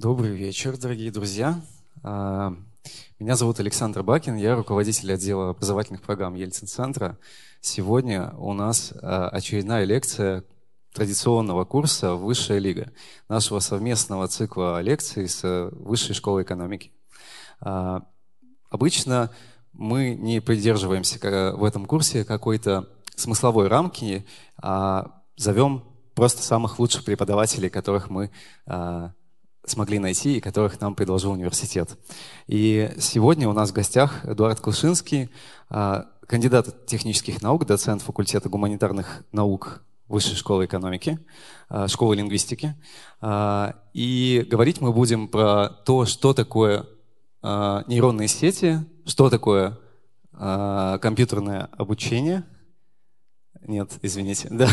Добрый вечер, дорогие друзья. А, меня зовут Александр Бакин, я руководитель отдела образовательных программ Ельцин-центра. Сегодня у нас а, очередная лекция традиционного курса «Высшая лига», нашего совместного цикла лекций с Высшей школой экономики. А, обычно мы не придерживаемся в этом курсе какой-то смысловой рамки, а зовем просто самых лучших преподавателей, которых мы смогли найти и которых нам предложил университет. И сегодня у нас в гостях Эдуард Клышинский, а, кандидат технических наук, доцент факультета гуманитарных наук Высшей школы экономики, а, школы лингвистики. А, и говорить мы будем про то, что такое нейронные сети, что такое компьютерное обучение – нет, извините, да,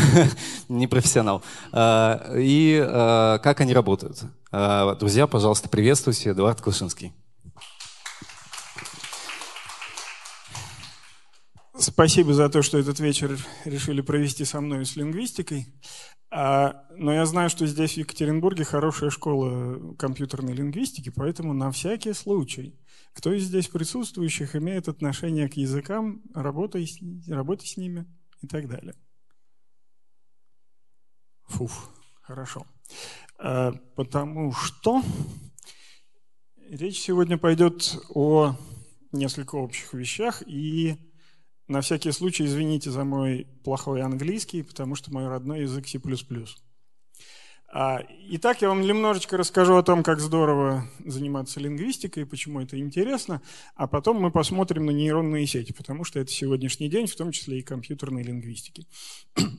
не профессионал. А, и а, как они работают? А, друзья, пожалуйста, приветствуйте, Эдуард Клышинский. Спасибо за то, что этот вечер решили провести со мной с лингвистикой. Но я знаю, что здесь в Екатеринбурге хорошая школа компьютерной лингвистики, поэтому на всякий случай, кто из здесь присутствующих имеет отношение к языкам, работай, работай с ними – и так далее. Фуф, хорошо. А, потому что речь сегодня пойдет о несколько общих вещах, и на всякий случай извините за мой плохой английский, потому что мой родной язык C++. А, итак, я вам немножечко расскажу о том, как здорово заниматься лингвистикой, почему это интересно, а потом мы посмотрим на нейронные сети, потому что это сегодняшний день, в том числе и компьютерной лингвистики.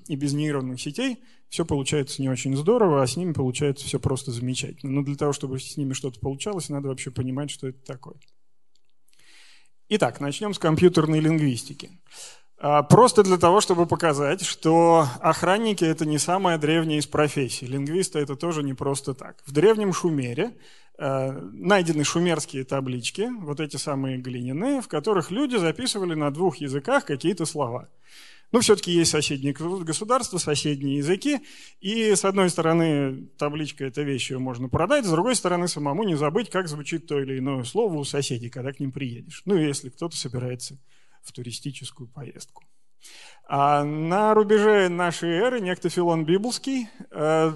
И без нейронных сетей все получается не очень здорово, а с ними получается все просто замечательно. Но для того, чтобы с ними что-то получалось, надо вообще понимать, что это такое. Итак, начнем с компьютерной лингвистики. А, просто для того, чтобы показать, что охранники – это не самая древняя из профессий. Лингвисты – это тоже не просто так. В древнем Шумере э, найдены шумерские таблички, вот эти самые глиняные, в которых люди записывали на двух языках какие-то слова. Ну, все-таки есть соседние государства, соседние языки, и с одной стороны табличка – это вещь, ее можно продать, с другой стороны самому не забыть, как звучит то или иное слово у соседей, когда к ним приедешь. Ну, если кто-то собирается в туристическую поездку. А на рубеже нашей эры некто Филон Библский, э,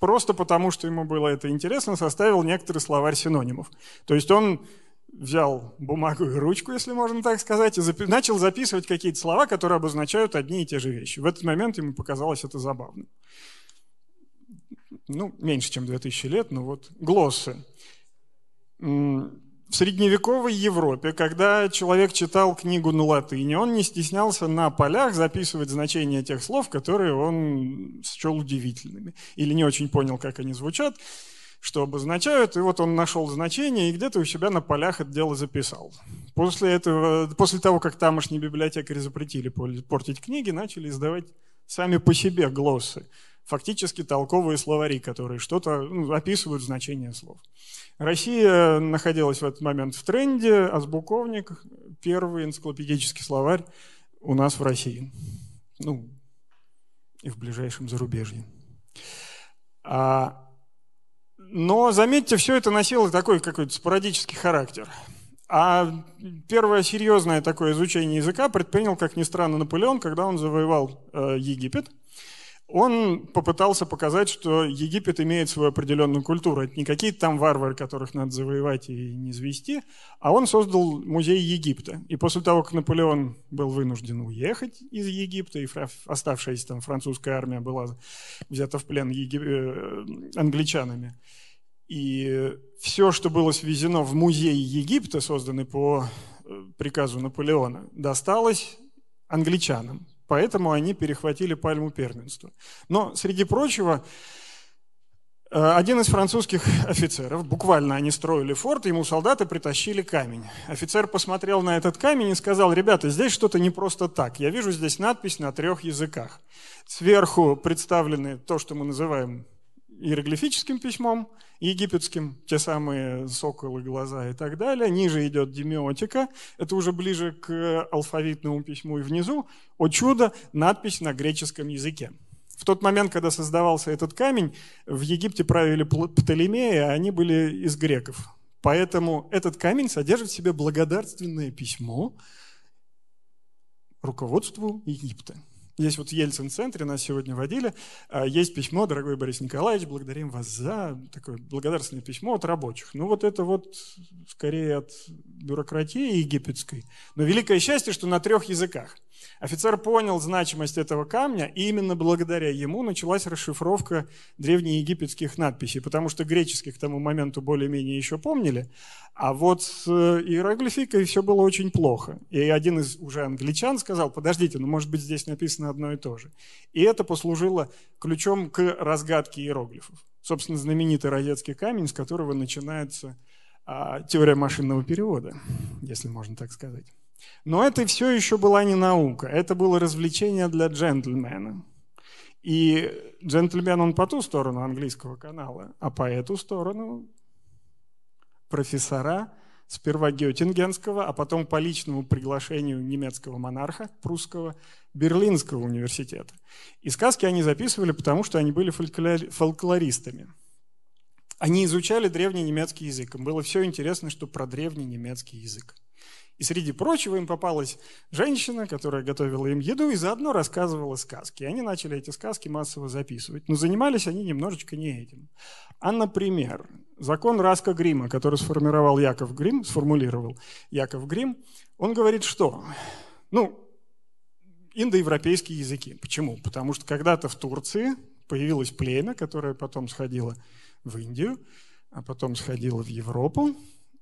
просто потому что ему было это интересно, составил некоторый словарь синонимов. То есть он взял бумагу и ручку, если можно так сказать, и запи- начал записывать какие-то слова, которые обозначают одни и те же вещи. В этот момент ему показалось это забавным. Ну, меньше, чем 2000 лет, но вот глоссы в средневековой Европе, когда человек читал книгу на латыни, он не стеснялся на полях записывать значения тех слов, которые он счел удивительными. Или не очень понял, как они звучат, что обозначают. И вот он нашел значение и где-то у себя на полях это дело записал. После, этого, после того, как тамошние библиотекари запретили портить книги, начали издавать сами по себе глоссы. Фактически толковые словари, которые что-то ну, описывают значение слов. Россия находилась в этот момент в тренде, азбуковник, первый энциклопедический словарь у нас в России. Ну, и в ближайшем зарубежье. А, но, заметьте, все это носило такой какой-то спорадический характер. А первое серьезное такое изучение языка предпринял, как ни странно, Наполеон, когда он завоевал э, Египет – он попытался показать, что Египет имеет свою определенную культуру. Это не какие-то там варвары, которых надо завоевать и не звести, а он создал музей Египта. И после того, как Наполеон был вынужден уехать из Египта, и оставшаяся там французская армия была взята в плен Егип... Э, англичанами, и все, что было свезено в музей Египта, созданный по э, приказу Наполеона, досталось англичанам. Поэтому они перехватили пальму первенства. Но, среди прочего, э, один из французских офицеров, буквально они строили форт, ему солдаты притащили камень. Офицер посмотрел на этот камень и сказал, ребята, здесь что-то не просто так. Я вижу здесь надпись на трех языках. Сверху представлены то, что мы называем иероглифическим письмом египетским, те самые соколы, глаза и так далее. Ниже идет демиотика, это уже ближе к алфавитному письму. И внизу, о чудо, надпись на греческом языке. В тот момент, когда создавался этот камень, в Египте правили Птолемеи, а они были из греков. Поэтому этот камень содержит в себе благодарственное письмо руководству Египта. Здесь вот в Ельцин-центре нас сегодня водили. А, есть письмо, дорогой Борис Николаевич, благодарим вас за такое благодарственное письмо от рабочих. Ну вот это вот скорее от бюрократии египетской. Но великое счастье, что на трех языках. Офицер понял значимость этого камня, и именно благодаря ему началась расшифровка древнеегипетских надписей, потому что греческих к тому моменту более-менее еще помнили, а вот с э, иероглификой все было очень плохо. И один из уже англичан сказал, подождите, ну может быть здесь написано одно и то же. И это послужило ключом к разгадке иероглифов. Собственно, знаменитый розетский камень, с которого начинается а, теория машинного перевода, если можно так сказать. Но это все еще была не наука, это было развлечение для джентльмена. И джентльмен он по ту сторону английского канала, а по эту сторону профессора, сперва Геттингенского, а потом по личному приглашению немецкого монарха прусского Берлинского университета. И сказки они записывали, потому что они были фольклористами. Они изучали древний немецкий язык. Им было все интересно, что про древний немецкий язык. И среди прочего им попалась женщина, которая готовила им еду и заодно рассказывала сказки. И они начали эти сказки массово записывать. Но занимались они немножечко не этим. А, например, закон Раска Грима, который сформировал Яков Грим, сформулировал Яков Грим, он говорит, что, ну, индоевропейские языки. Почему? Потому что когда-то в Турции появилось племя, которое потом сходило в Индию, а потом сходило в Европу,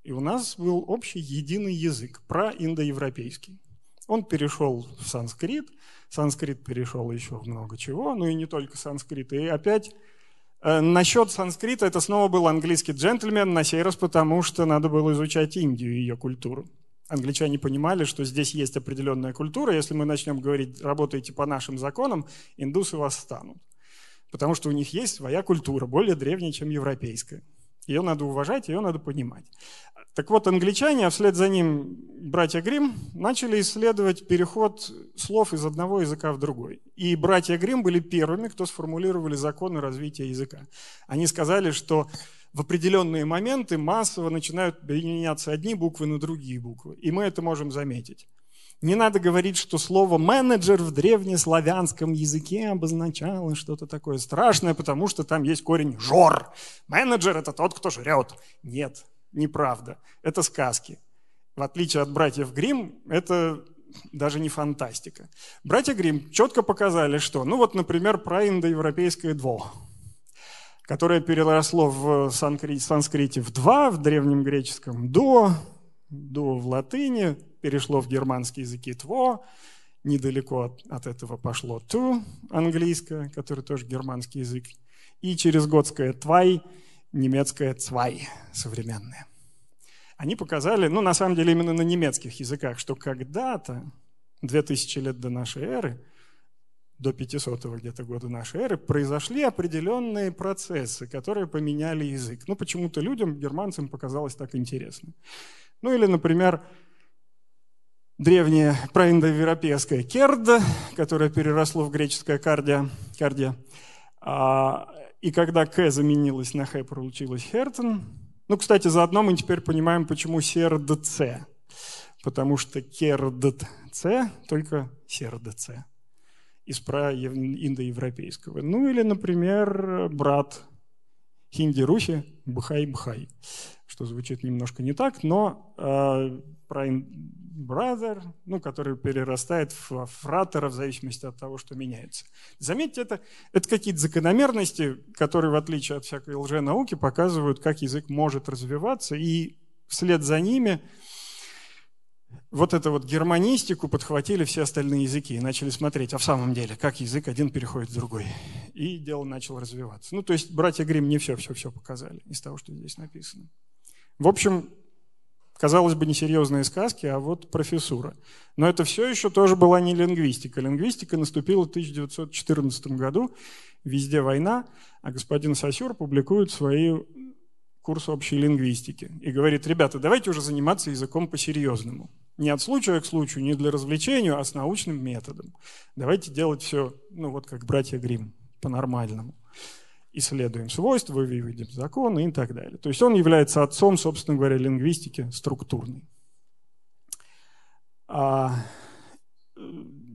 и у нас был общий единый язык, проиндоевропейский. Он перешел в санскрит, санскрит перешел еще в много чего, ну и не только санскрит. И опять э, насчет санскрита это снова был английский джентльмен, на сей раз потому, что надо было изучать Индию и ее культуру. Англичане понимали, что здесь есть определенная культура, если мы начнем говорить, работайте по нашим законам, индусы восстанут. Потому что у них есть своя культура, более древняя, чем европейская. Ее надо уважать, ее надо понимать. Так вот, англичане, а вслед за ним братья Грим, начали исследовать переход слов из одного языка в другой. И братья Грим были первыми, кто сформулировали законы развития языка. Они сказали, что в определенные моменты массово начинают меняться одни буквы на другие буквы. И мы это можем заметить. Не надо говорить, что слово «менеджер» в древнеславянском языке обозначало что-то такое страшное, потому что там есть корень «жор». Менеджер – это тот, кто жрет. Нет, неправда. Это сказки. В отличие от братьев Грим, это даже не фантастика. Братья Грим четко показали, что, ну вот, например, про индоевропейское «дво», которое переросло в санскрите в «два», в древнем греческом «до», «до» в латыни, перешло в германский языки «тво», недалеко от, от этого пошло «ту» английское, который тоже германский язык, и через готское «твай» немецкое «цвай» современное. Они показали, ну, на самом деле, именно на немецких языках, что когда-то, 2000 лет до нашей эры, до 500 где-то года нашей эры, произошли определенные процессы, которые поменяли язык. Ну, почему-то людям, германцам, показалось так интересно. Ну, или, например, древнее проиндоевропейское керд, которое переросло в греческое кардия, кардия. А, и когда К заменилось на Х, получилось Хертон. Ну, кстати, заодно мы теперь понимаем, почему сердц. Потому что кердц только сердц из индоевропейского. Ну или, например, брат хинди-рухи Бхай-Бхай, что звучит немножко не так, но э, про brother, ну, который перерастает в фратера в зависимости от того, что меняется. Заметьте, это, это какие-то закономерности, которые, в отличие от всякой лженауки, показывают, как язык может развиваться, и вслед за ними вот эту вот германистику подхватили все остальные языки и начали смотреть, а в самом деле, как язык один переходит в другой. И дело начало развиваться. Ну, то есть братья Грим не все-все-все показали из того, что здесь написано. В общем, казалось бы, несерьезные сказки, а вот профессура. Но это все еще тоже была не лингвистика. Лингвистика наступила в 1914 году, везде война, а господин Сосюр публикует свои курсы общей лингвистики и говорит, ребята, давайте уже заниматься языком по-серьезному. Не от случая к случаю, не для развлечения, а с научным методом. Давайте делать все, ну вот как братья Грим по-нормальному. Исследуем свойства, выведем законы и так далее. То есть он является отцом, собственно говоря, лингвистики структурной. А,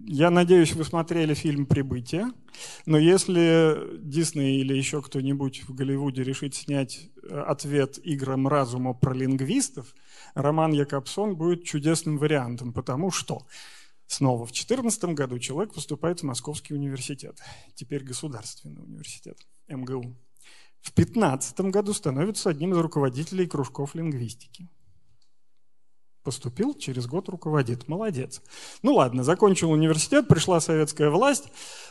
я надеюсь, вы смотрели фильм «Прибытие», но если Дисней или еще кто-нибудь в Голливуде решит снять э, ответ играм разума про лингвистов, роман Якобсон будет чудесным вариантом, потому что снова в 2014 году человек поступает в Московский университет, теперь государственный университет, МГУ. В 2015 году становится одним из руководителей кружков лингвистики поступил, через год руководит. Молодец. Ну ладно, закончил университет, пришла советская власть.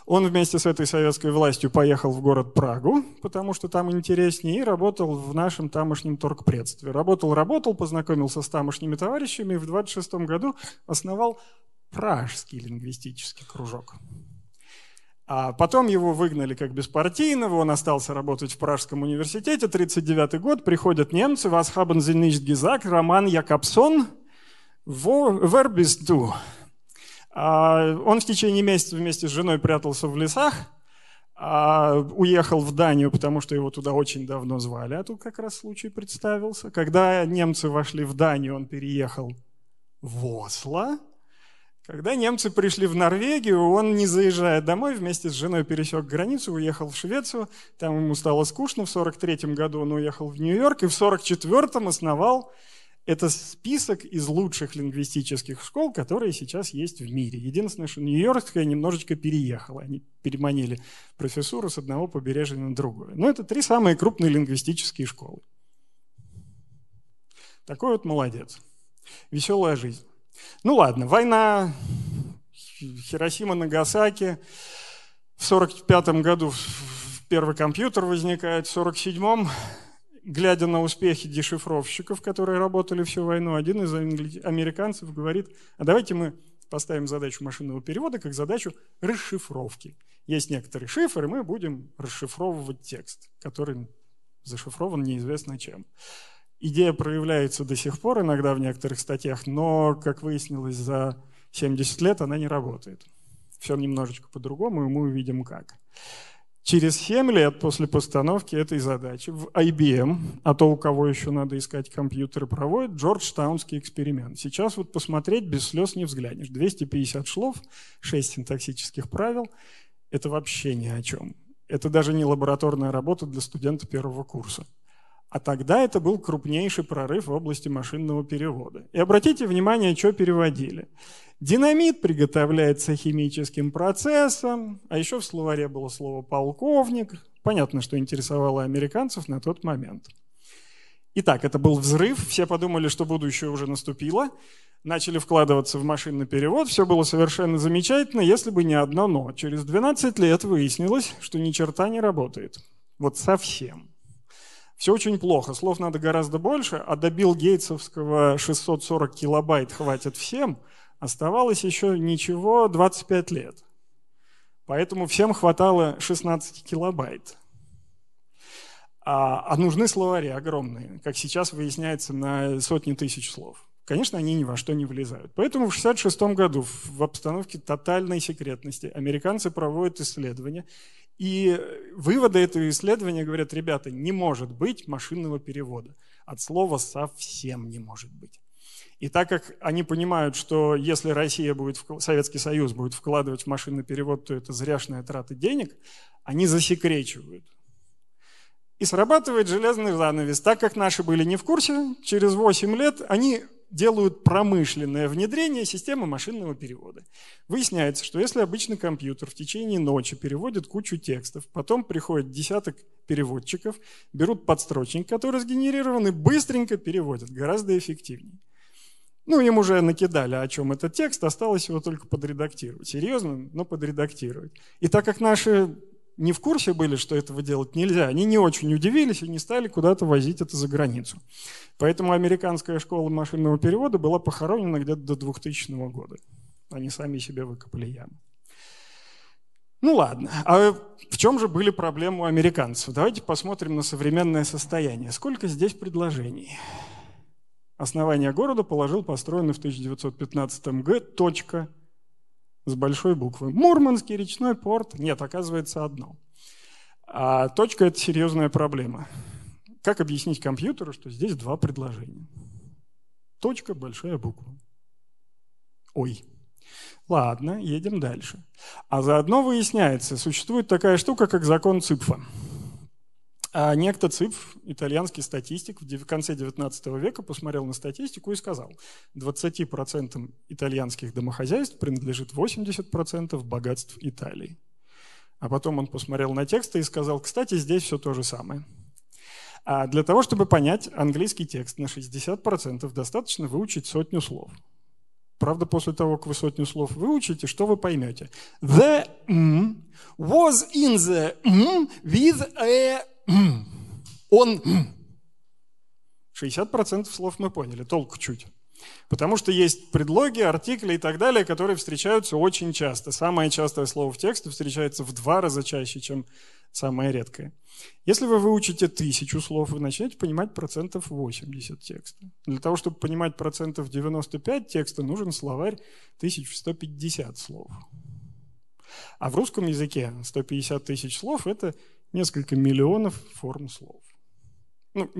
Он вместе с этой советской властью поехал в город Прагу, потому что там интереснее, и работал в нашем тамошнем торгпредстве. Работал, работал, познакомился с тамошними товарищами, и в 26 году основал Пражский лингвистический кружок. А потом его выгнали как беспартийного, он остался работать в Пражском университете, 39 год, приходят немцы, «Was haben Sie nicht gesagt?» Роман Якобсон, «Where bist du?» Он в течение месяца вместе с женой прятался в лесах, а уехал в Данию, потому что его туда очень давно звали, а тут как раз случай представился. Когда немцы вошли в Данию, он переехал в Осло, когда немцы пришли в Норвегию, он, не заезжая домой, вместе с женой пересек границу, уехал в Швецию. Там ему стало скучно. В 43 году он уехал в Нью-Йорк. И в 44-м основал это список из лучших лингвистических школ, которые сейчас есть в мире. Единственное, что Нью-Йоркская немножечко переехала. Они переманили профессуру с одного побережья на другое. Но это три самые крупные лингвистические школы. Такой вот молодец. Веселая жизнь. Ну ладно, война, Хиросима, Нагасаки. В 1945 году первый компьютер возникает, в 1947 глядя на успехи дешифровщиков, которые работали всю войну, один из американцев говорит, а давайте мы поставим задачу машинного перевода как задачу расшифровки. Есть некоторый шифр, и мы будем расшифровывать текст, который зашифрован неизвестно чем. Идея проявляется до сих пор иногда в некоторых статьях, но, как выяснилось, за 70 лет она не работает. Все немножечко по-другому, и мы увидим как. Через 7 лет после постановки этой задачи в IBM, а то у кого еще надо искать компьютеры, проводит Джорджтаунский эксперимент. Сейчас вот посмотреть без слез не взглянешь. 250 шлов, 6 синтаксических правил – это вообще ни о чем. Это даже не лабораторная работа для студента первого курса. А тогда это был крупнейший прорыв в области машинного перевода. И обратите внимание, что переводили. Динамит приготовляется химическим процессом, а еще в словаре было слово «полковник». Понятно, что интересовало американцев на тот момент. Итак, это был взрыв, все подумали, что будущее уже наступило, начали вкладываться в машинный перевод, все было совершенно замечательно, если бы не одно «но». Через 12 лет выяснилось, что ни черта не работает. Вот совсем. Все очень плохо, слов надо гораздо больше, а до Билл Гейтсовского 640 килобайт хватит всем, оставалось еще ничего 25 лет. Поэтому всем хватало 16 килобайт. А, а нужны словари огромные, как сейчас выясняется, на сотни тысяч слов. Конечно, они ни во что не влезают. Поэтому в 1966 году в обстановке тотальной секретности американцы проводят исследования и выводы этого исследования говорят, ребята, не может быть машинного перевода. От слова совсем не может быть. И так как они понимают, что если Россия будет, Советский Союз будет вкладывать в машинный перевод, то это зряшная трата денег, они засекречивают. И срабатывает железный занавес. Так как наши были не в курсе, через 8 лет они делают промышленное внедрение системы машинного перевода. Выясняется, что если обычный компьютер в течение ночи переводит кучу текстов, потом приходит десяток переводчиков, берут подстрочник, который сгенерирован, и быстренько переводят, гораздо эффективнее. Ну, им уже накидали, о чем этот текст, осталось его только подредактировать. Серьезно, но подредактировать. И так как наши не в курсе были, что этого делать нельзя, они не очень удивились и не стали куда-то возить это за границу. Поэтому американская школа машинного перевода была похоронена где-то до 2000 года. Они сами себе выкопали яму. Ну ладно, а в чем же были проблемы у американцев? Давайте посмотрим на современное состояние. Сколько здесь предложений? Основание города положил построенный в 1915 г. Точка с большой буквы. Мурманский речной порт. Нет, оказывается, одно. А точка – это серьезная проблема. Как объяснить компьютеру, что здесь два предложения? Точка, большая буква. Ой. Ладно, едем дальше. А заодно выясняется, существует такая штука, как закон Ципфа. А некто Ципф, итальянский статистик, в конце 19 века посмотрел на статистику и сказал, 20% итальянских домохозяйств принадлежит 80% богатств Италии. А потом он посмотрел на тексты и сказал, кстати, здесь все то же самое. А для того, чтобы понять английский текст на 60%, достаточно выучить сотню слов. Правда, после того, как вы сотню слов выучите, что вы поймете? The mm was in the mm with a. Он 60% слов мы поняли, толку чуть. Потому что есть предлоги, артикли и так далее, которые встречаются очень часто. Самое частое слово в тексте встречается в два раза чаще, чем самое редкое. Если вы выучите тысячу слов, вы начнете понимать процентов 80 текста. Для того, чтобы понимать процентов 95 текста, нужен словарь 1150 слов. А в русском языке 150 тысяч слов – это несколько миллионов форм слов. Ну,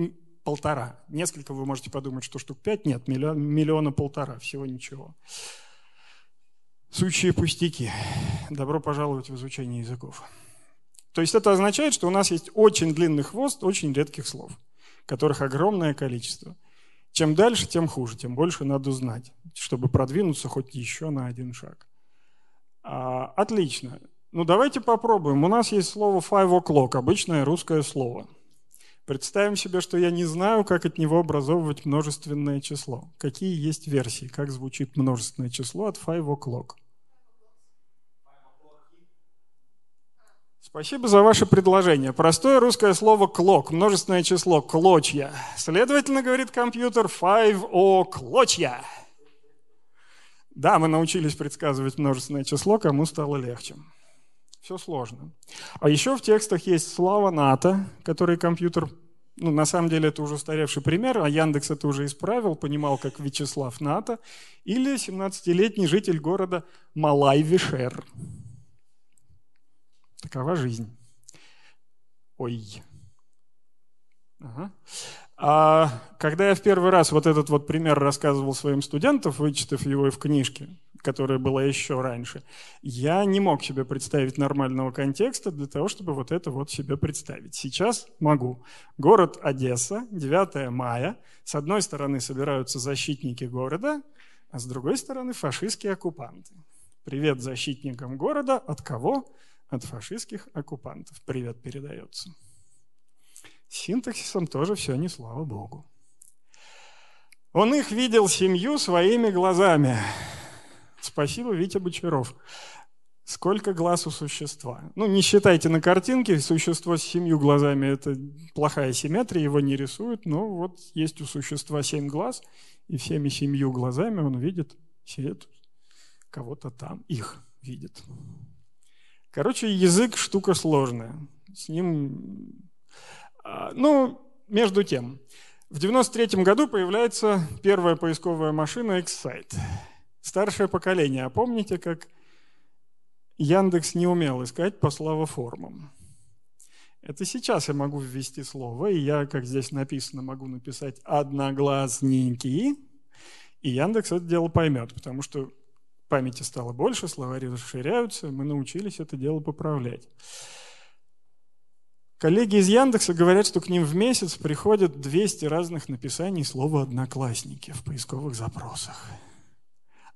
полтора. Несколько вы можете подумать, что штук пять. Нет, миллион, миллиона полтора, всего ничего. Сущие пустяки. Добро пожаловать в изучение языков. То есть это означает, что у нас есть очень длинный хвост очень редких слов, которых огромное количество. Чем дальше, тем хуже, тем больше надо знать, чтобы продвинуться хоть еще на один шаг. А, отлично. Ну давайте попробуем. У нас есть слово five o'clock, обычное русское слово. Представим себе, что я не знаю, как от него образовывать множественное число. Какие есть версии, как звучит множественное число от five o'clock? Спасибо за ваше предложение. Простое русское слово «клок», множественное число «клочья». Следовательно, говорит компьютер, five о клочья. Да, мы научились предсказывать множественное число, кому стало легче. Все сложно. А еще в текстах есть слава НАТО, который компьютер, ну, на самом деле это уже устаревший пример, а Яндекс это уже исправил, понимал, как Вячеслав НАТО, или 17-летний житель города Малай-Вишер. Такова жизнь. Ой. Ага. А когда я в первый раз вот этот вот пример рассказывал своим студентам, вычитав его в книжке, которая была еще раньше, я не мог себе представить нормального контекста для того, чтобы вот это вот себе представить. Сейчас могу. Город Одесса, 9 мая. С одной стороны собираются защитники города, а с другой стороны фашистские оккупанты. Привет защитникам города. От кого? от фашистских оккупантов. Привет передается. Синтаксисом тоже все не слава богу. Он их видел семью своими глазами. Спасибо, Витя Бочаров. Сколько глаз у существа? Ну, не считайте на картинке, существо с семью глазами – это плохая симметрия, его не рисуют, но вот есть у существа семь глаз, и всеми семью глазами он видит кого-то там, их видит. Короче, язык штука сложная. С ним... А, ну, между тем. В 93 году появляется первая поисковая машина Excite. Старшее поколение. А помните, как Яндекс не умел искать по словоформам? Это сейчас я могу ввести слово, и я, как здесь написано, могу написать «одноглазненький», и Яндекс это дело поймет, потому что памяти стало больше, словари расширяются, мы научились это дело поправлять. Коллеги из Яндекса говорят, что к ним в месяц приходят 200 разных написаний слова «одноклассники» в поисковых запросах.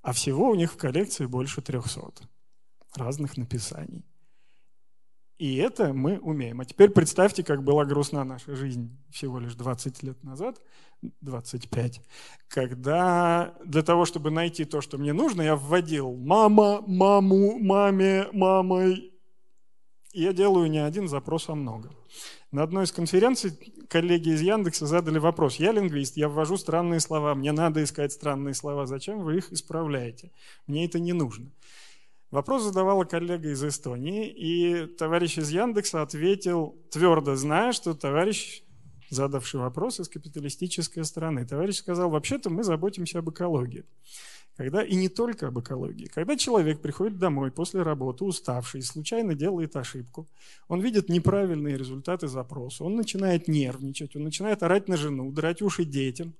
А всего у них в коллекции больше 300 разных написаний. И это мы умеем. А теперь представьте, как была грустна наша жизнь всего лишь 20 лет назад, 25, когда для того, чтобы найти то, что мне нужно, я вводил «мама», «маму», «маме», «мамой». Я делаю не один запрос, а много. На одной из конференций коллеги из Яндекса задали вопрос. Я лингвист, я ввожу странные слова, мне надо искать странные слова. Зачем вы их исправляете? Мне это не нужно. Вопрос задавала коллега из Эстонии, и товарищ из Яндекса ответил, твердо зная, что товарищ, задавший вопрос из капиталистической страны, товарищ сказал, вообще-то мы заботимся об экологии. Когда, и не только об экологии. Когда человек приходит домой после работы, уставший, и случайно делает ошибку, он видит неправильные результаты запроса, он начинает нервничать, он начинает орать на жену, драть уши детям.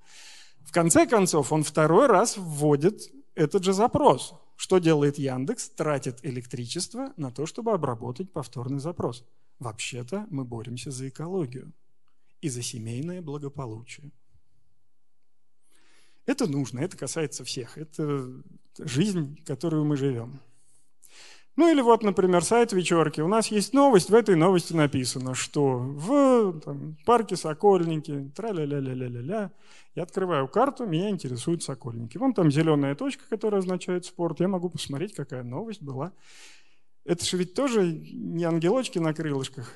В конце концов, он второй раз вводит этот же запрос. Что делает Яндекс? Тратит электричество на то, чтобы обработать повторный запрос. Вообще-то мы боремся за экологию и за семейное благополучие. Это нужно, это касается всех. Это жизнь, которую мы живем. Ну или вот, например, сайт вечерки. У нас есть новость, в этой новости написано, что в там, парке Сокольники, тра-ля-ля-ля-ля-ля-ля, я открываю карту, меня интересуют Сокольники. Вон там зеленая точка, которая означает спорт. Я могу посмотреть, какая новость была. Это же ведь тоже не ангелочки на крылышках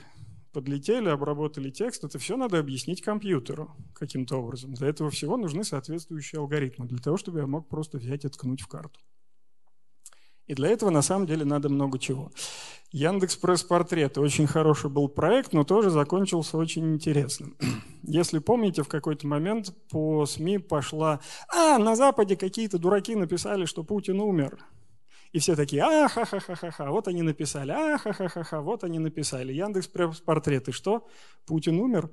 подлетели, обработали текст, это все надо объяснить компьютеру каким-то образом. Для этого всего нужны соответствующие алгоритмы, для того, чтобы я мог просто взять и ткнуть в карту. И для этого на самом деле надо много чего. Яндекс Пресс-портреты очень хороший был проект, но тоже закончился очень интересным. Если помните, в какой-то момент по СМИ пошла «А, на Западе какие-то дураки написали, что Путин умер». И все такие, а ха ха ха ха ха вот они написали, а ха ха ха ха вот они написали. Яндекс портреты, что? Путин умер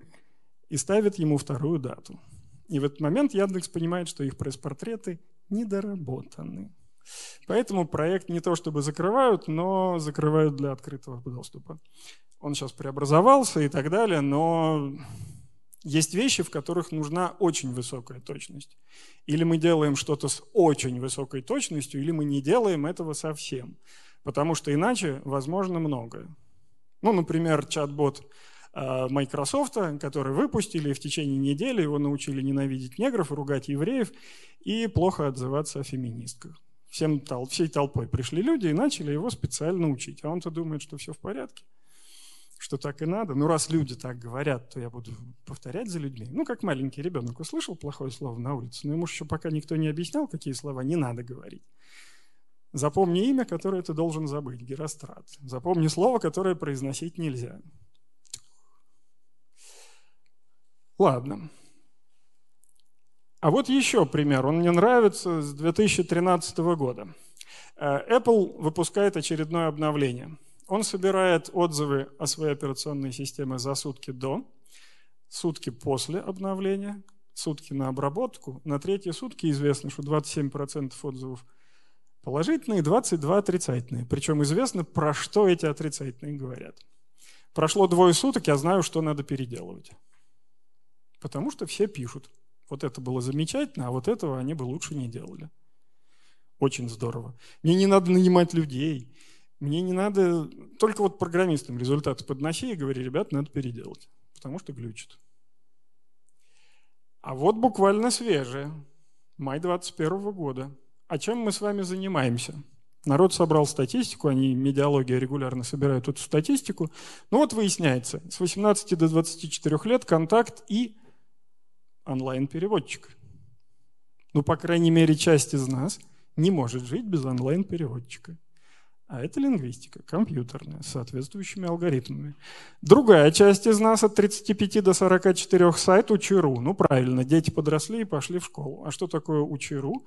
и ставит ему вторую дату. И в этот момент Яндекс понимает, что их пресс-портреты недоработаны. Поэтому проект не то чтобы закрывают, но закрывают для открытого доступа. Он сейчас преобразовался и так далее, но есть вещи, в которых нужна очень высокая точность. Или мы делаем что-то с очень высокой точностью, или мы не делаем этого совсем. Потому что иначе возможно многое. Ну, например, чат-бот э, Microsoft, который выпустили, и в течение недели его научили ненавидеть негров, ругать евреев и плохо отзываться о феминистках. Всем, всей толпой пришли люди и начали его специально учить. А он-то думает, что все в порядке что так и надо. Ну, раз люди так говорят, то я буду повторять за людьми. Ну, как маленький ребенок услышал плохое слово на улице, но ему еще пока никто не объяснял, какие слова не надо говорить. Запомни имя, которое ты должен забыть, Герострат. Запомни слово, которое произносить нельзя. Ладно. А вот еще пример, он мне нравится, с 2013 года. Э, Apple выпускает очередное обновление – он собирает отзывы о своей операционной системе за сутки до, сутки после обновления, сутки на обработку. На третьи сутки известно, что 27% отзывов положительные, 22 отрицательные. Причем известно, про что эти отрицательные говорят. Прошло двое суток, я знаю, что надо переделывать. Потому что все пишут. Вот это было замечательно, а вот этого они бы лучше не делали. Очень здорово. Мне не надо нанимать людей. Мне не надо, только вот программистам результаты подноси и говори, ребят, надо переделать, потому что глючит. А вот буквально свежее, май 21 года. А чем мы с вами занимаемся? Народ собрал статистику, они, медиалогия регулярно собирают эту статистику. Ну вот выясняется, с 18 до 24 лет контакт и онлайн-переводчик. Ну, по крайней мере, часть из нас не может жить без онлайн-переводчика. А это лингвистика, компьютерная, с соответствующими алгоритмами. Другая часть из нас от 35 до 44 сайт Учиру. Ну, правильно, дети подросли и пошли в школу. А что такое Учиру?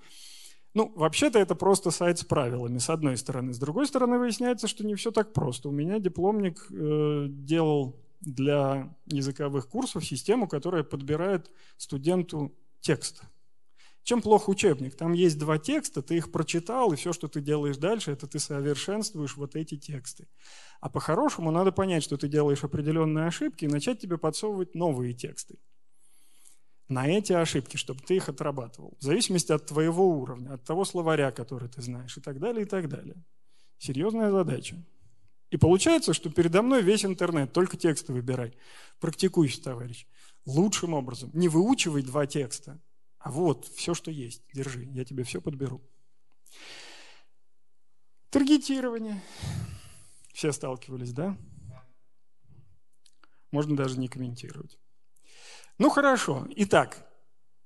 Ну, вообще-то это просто сайт с правилами, с одной стороны. С другой стороны, выясняется, что не все так просто. У меня дипломник э, делал для языковых курсов систему, которая подбирает студенту текст. Чем плох учебник? Там есть два текста, ты их прочитал, и все, что ты делаешь дальше, это ты совершенствуешь вот эти тексты. А по-хорошему надо понять, что ты делаешь определенные ошибки, и начать тебе подсовывать новые тексты на эти ошибки, чтобы ты их отрабатывал. В зависимости от твоего уровня, от того словаря, который ты знаешь, и так далее, и так далее. Серьезная задача. И получается, что передо мной весь интернет, только тексты выбирай. Практикуйся, товарищ. Лучшим образом. Не выучивай два текста, а вот все, что есть, держи, я тебе все подберу. Таргетирование. Все сталкивались, да? Можно даже не комментировать. Ну хорошо. Итак,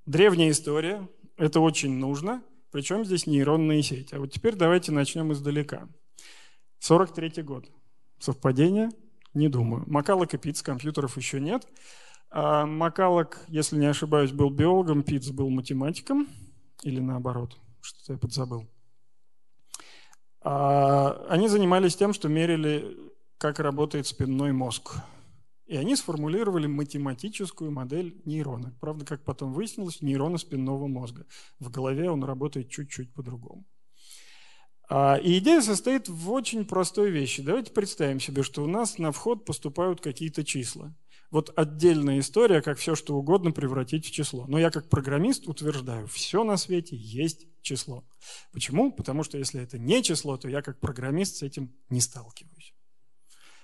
древняя история. Это очень нужно. Причем здесь нейронные сети. А вот теперь давайте начнем издалека. 43 год. Совпадение? Не думаю. Макалок и Пиц, компьютеров еще нет. А если не ошибаюсь, был биологом, Питц был математиком, или наоборот. что-то я подзабыл. А, они занимались тем, что мерили, как работает спинной мозг. И они сформулировали математическую модель нейрона. Правда, как потом выяснилось, нейрона спинного мозга. В голове он работает чуть-чуть по-другому. А, и идея состоит в очень простой вещи. Давайте представим себе, что у нас на вход поступают какие-то числа. Вот отдельная история, как все что угодно превратить в число. Но я как программист утверждаю, все на свете есть число. Почему? Потому что если это не число, то я как программист с этим не сталкиваюсь.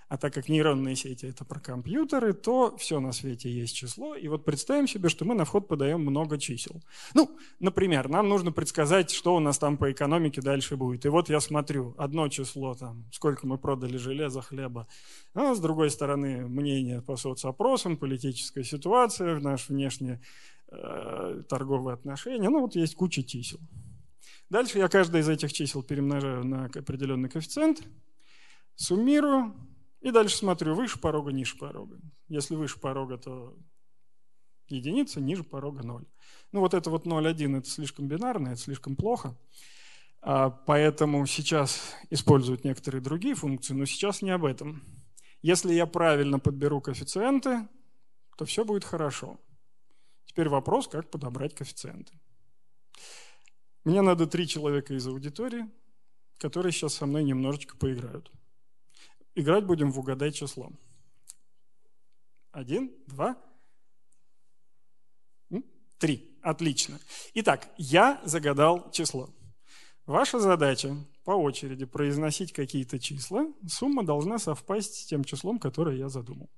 А так как нейронные сети – это про компьютеры, то все на свете есть число. И вот представим себе, что мы на вход подаем много чисел. Ну, например, нам нужно предсказать, что у нас там по экономике дальше будет. И вот я смотрю, одно число, там, сколько мы продали железа, хлеба. А с другой стороны, мнение по соцопросам, политическая ситуация, наши внешние э, торговые отношения. Ну, вот есть куча чисел. Дальше я каждое из этих чисел перемножаю на определенный коэффициент, суммирую, и дальше смотрю, выше порога, ниже порога. Если выше порога, то единица, ниже порога ноль. Ну вот это вот 0,1, это слишком бинарно, это слишком плохо. А, поэтому сейчас используют некоторые другие функции, но сейчас не об этом. Если я правильно подберу коэффициенты, то все будет хорошо. Теперь вопрос, как подобрать коэффициенты. Мне надо три человека из аудитории, которые сейчас со мной немножечко поиграют. Играть будем в угадай число. Один, два, три. Отлично. Итак, я загадал число. Ваша задача по очереди произносить какие-то числа. Сумма должна совпасть с тем числом, которое я задумал.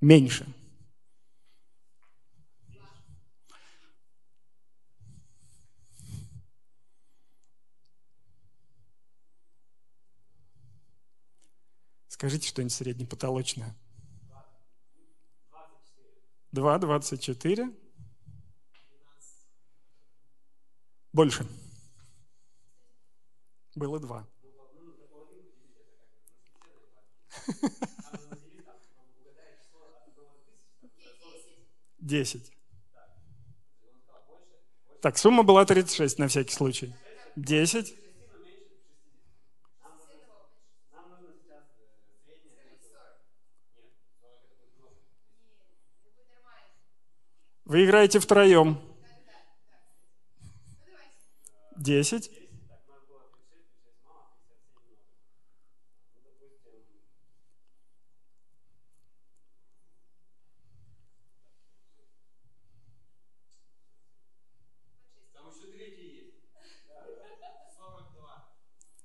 Меньше. Скажите что-нибудь среднепотолочное. 2, 24. Больше. Было два. Десять. Так, сумма была 36 на всякий случай. Десять. Вы играете втроем. Десять.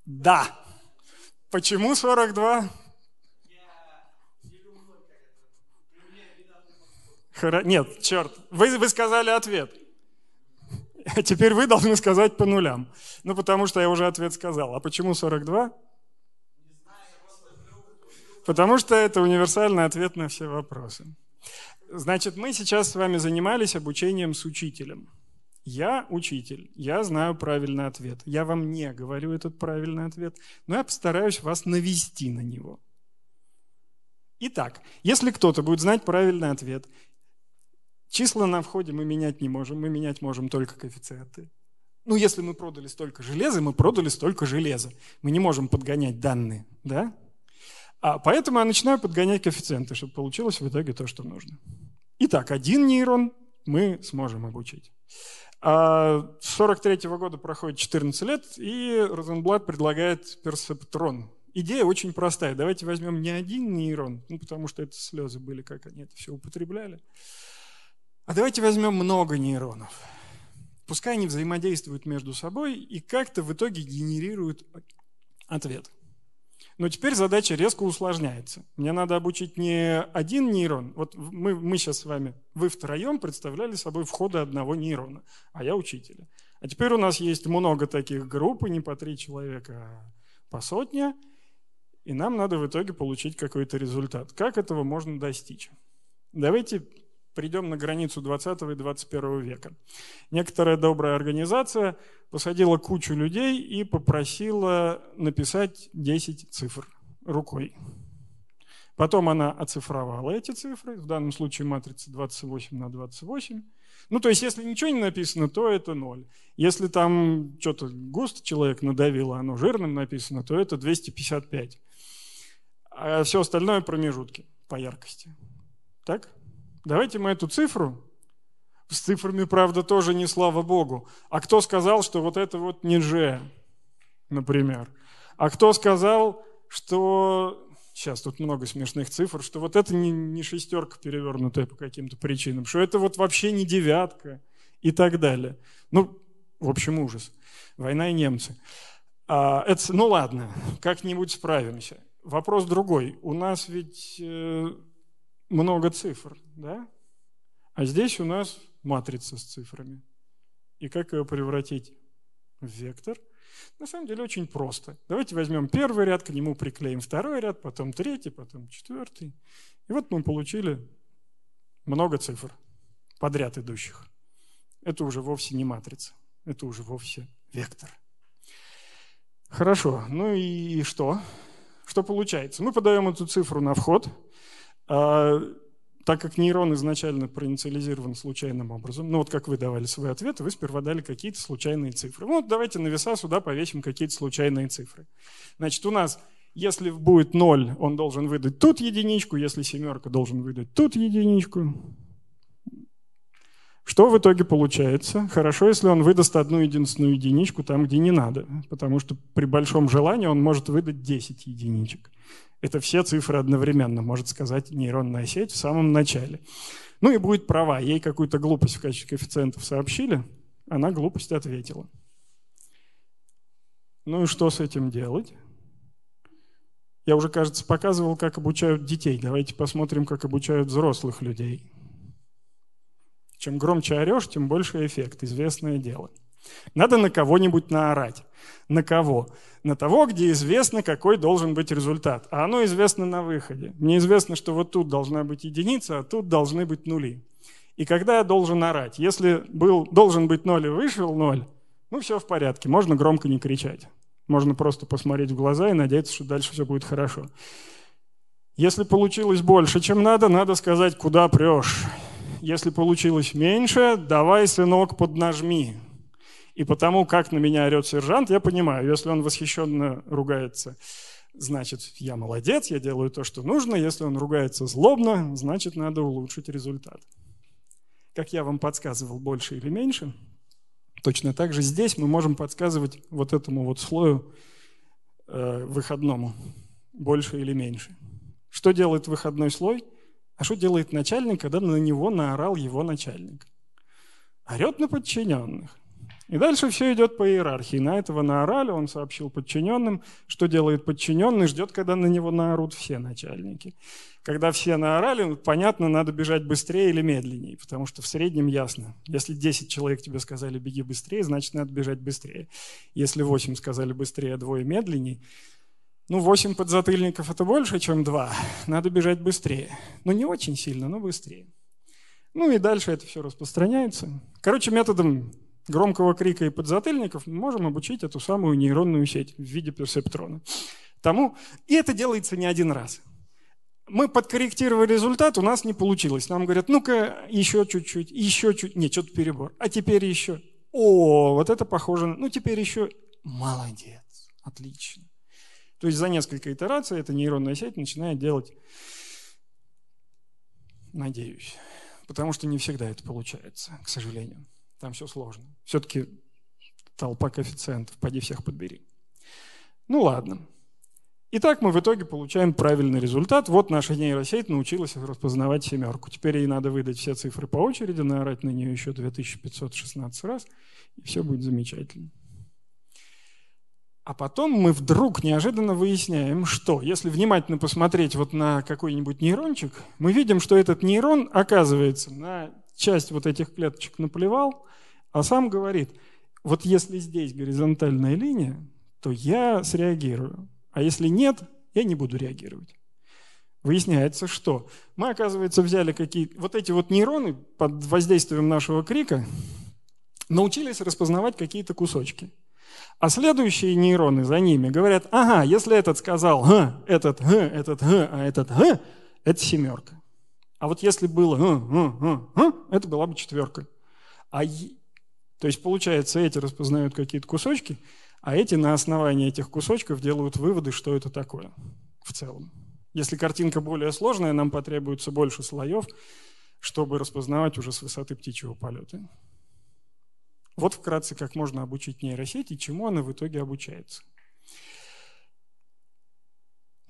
Да. Почему 42? Хоро... Нет, черт, вы, вы сказали ответ. А теперь вы должны сказать по нулям. Ну, потому что я уже ответ сказал. А почему 42? Потому что это универсальный ответ на все вопросы. Значит, мы сейчас с вами занимались обучением с учителем. Я учитель, я знаю правильный ответ. Я вам не говорю этот правильный ответ, но я постараюсь вас навести на него. Итак, если кто-то будет знать правильный ответ Числа на входе мы менять не можем, мы менять можем только коэффициенты. Ну, если мы продали столько железа, мы продали столько железа. Мы не можем подгонять данные, да? А поэтому я начинаю подгонять коэффициенты, чтобы получилось в итоге то, что нужно. Итак, один нейрон мы сможем обучить. А с 43 -го года проходит 14 лет, и Розенблат предлагает персептрон. Идея очень простая. Давайте возьмем не один нейрон, ну, потому что это слезы были, как они это все употребляли, а давайте возьмем много нейронов. Пускай они взаимодействуют между собой и как-то в итоге генерируют ответ. Но теперь задача резко усложняется. Мне надо обучить не один нейрон. Вот мы, мы сейчас с вами, вы втроем представляли собой входы одного нейрона, а я учителя. А теперь у нас есть много таких групп, и не по три человека, а по сотне, и нам надо в итоге получить какой-то результат. Как этого можно достичь? Давайте придем на границу 20 и 21 века. Некоторая добрая организация посадила кучу людей и попросила написать 10 цифр рукой. Потом она оцифровала эти цифры, в данном случае матрица 28 на 28, Ну, то есть, если ничего не написано, то это 0. Если там что-то густо человек надавил, а оно жирным написано, то это 255. А все остальное промежутки по яркости. Так? Давайте мы эту цифру, с цифрами, правда, тоже не слава богу. А кто сказал, что вот это вот не G, например? А кто сказал, что сейчас тут много смешных цифр, что вот это не, не шестерка перевернутая по каким-то причинам, что это вот вообще не девятка и так далее. Ну, в общем, ужас. Война и немцы. А, это, ну ладно, как-нибудь справимся. Вопрос другой. У нас ведь э, много цифр, да? А здесь у нас матрица с цифрами. И как ее превратить в вектор – на самом деле очень просто. Давайте возьмем первый ряд, к нему приклеим второй ряд, потом третий, потом четвертый. И вот мы получили много цифр подряд идущих. Это уже вовсе не матрица, это уже вовсе вектор. Хорошо, ну и что? Что получается? Мы подаем эту цифру на вход. А так как нейрон изначально проинициализирован случайным образом, ну вот как вы давали свой ответ, вы сперва дали какие-то случайные цифры. Ну вот давайте на веса сюда повесим какие-то случайные цифры. Значит, у нас, если будет 0, он должен выдать тут единичку, если семерка должен выдать тут единичку. Что в итоге получается? Хорошо, если он выдаст одну единственную единичку там, где не надо, потому что при большом желании он может выдать 10 единичек. Это все цифры одновременно, может сказать нейронная сеть в самом начале. Ну и будет права. Ей какую-то глупость в качестве коэффициентов сообщили, она глупость ответила. Ну и что с этим делать? Я уже, кажется, показывал, как обучают детей. Давайте посмотрим, как обучают взрослых людей. Чем громче орешь, тем больше эффект. Известное дело. Надо на кого-нибудь наорать. На кого? На того, где известно, какой должен быть результат. А оно известно на выходе. Мне известно, что вот тут должна быть единица, а тут должны быть нули. И когда я должен орать? Если был, должен быть ноль и вышел ноль, ну все в порядке, можно громко не кричать. Можно просто посмотреть в глаза и надеяться, что дальше все будет хорошо. Если получилось больше, чем надо, надо сказать, куда прешь. Если получилось меньше, давай, сынок, поднажми. И потому, как на меня орет сержант, я понимаю, если он восхищенно ругается, значит, я молодец, я делаю то, что нужно. Если он ругается злобно, значит, надо улучшить результат. Как я вам подсказывал, больше или меньше, точно так же здесь мы можем подсказывать вот этому вот слою э, выходному, больше или меньше. Что делает выходной слой? А что делает начальник, когда на него наорал его начальник? Орет на подчиненных. И дальше все идет по иерархии. На этого наорали, он сообщил подчиненным. Что делает подчиненный? Ждет, когда на него наорут все начальники. Когда все наорали, понятно, надо бежать быстрее или медленнее, потому что в среднем ясно. Если 10 человек тебе сказали «беги быстрее», значит, надо бежать быстрее. Если 8 сказали быстрее, а двое медленнее, ну, 8 подзатыльников – это больше, чем 2. Надо бежать быстрее. Ну, не очень сильно, но быстрее. Ну и дальше это все распространяется. Короче, методом громкого крика и подзатыльников мы можем обучить эту самую нейронную сеть в виде персептрона. Тому, и это делается не один раз. Мы подкорректировали результат, у нас не получилось. Нам говорят, ну-ка еще чуть-чуть, еще чуть, нет, что-то перебор. А теперь еще. О, вот это похоже. Ну теперь еще. Молодец, отлично. То есть за несколько итераций эта нейронная сеть начинает делать, надеюсь, потому что не всегда это получается, к сожалению. Там все сложно. Все-таки толпа коэффициентов, поди всех подбери. Ну ладно. Итак, мы в итоге получаем правильный результат. Вот наша нейросеть научилась распознавать семерку. Теперь ей надо выдать все цифры по очереди, наорать на нее еще 2516 раз, и все будет замечательно. А потом мы вдруг неожиданно выясняем, что если внимательно посмотреть вот на какой-нибудь нейрончик, мы видим, что этот нейрон, оказывается, на часть вот этих клеточек наплевал, а сам говорит, вот если здесь горизонтальная линия, то я среагирую, а если нет, я не буду реагировать. Выясняется, что мы, оказывается, взяли какие вот эти вот нейроны под воздействием нашего крика, научились распознавать какие-то кусочки. А следующие нейроны за ними говорят, ага, если этот сказал г, этот г, этот г, а этот г, это семерка. А вот если было г, г, г, это была бы четверка. А, то есть, получается, эти распознают какие-то кусочки, а эти на основании этих кусочков делают выводы, что это такое в целом. Если картинка более сложная, нам потребуется больше слоев, чтобы распознавать уже с высоты птичьего полета. Вот вкратце, как можно обучить нейросеть и чему она в итоге обучается.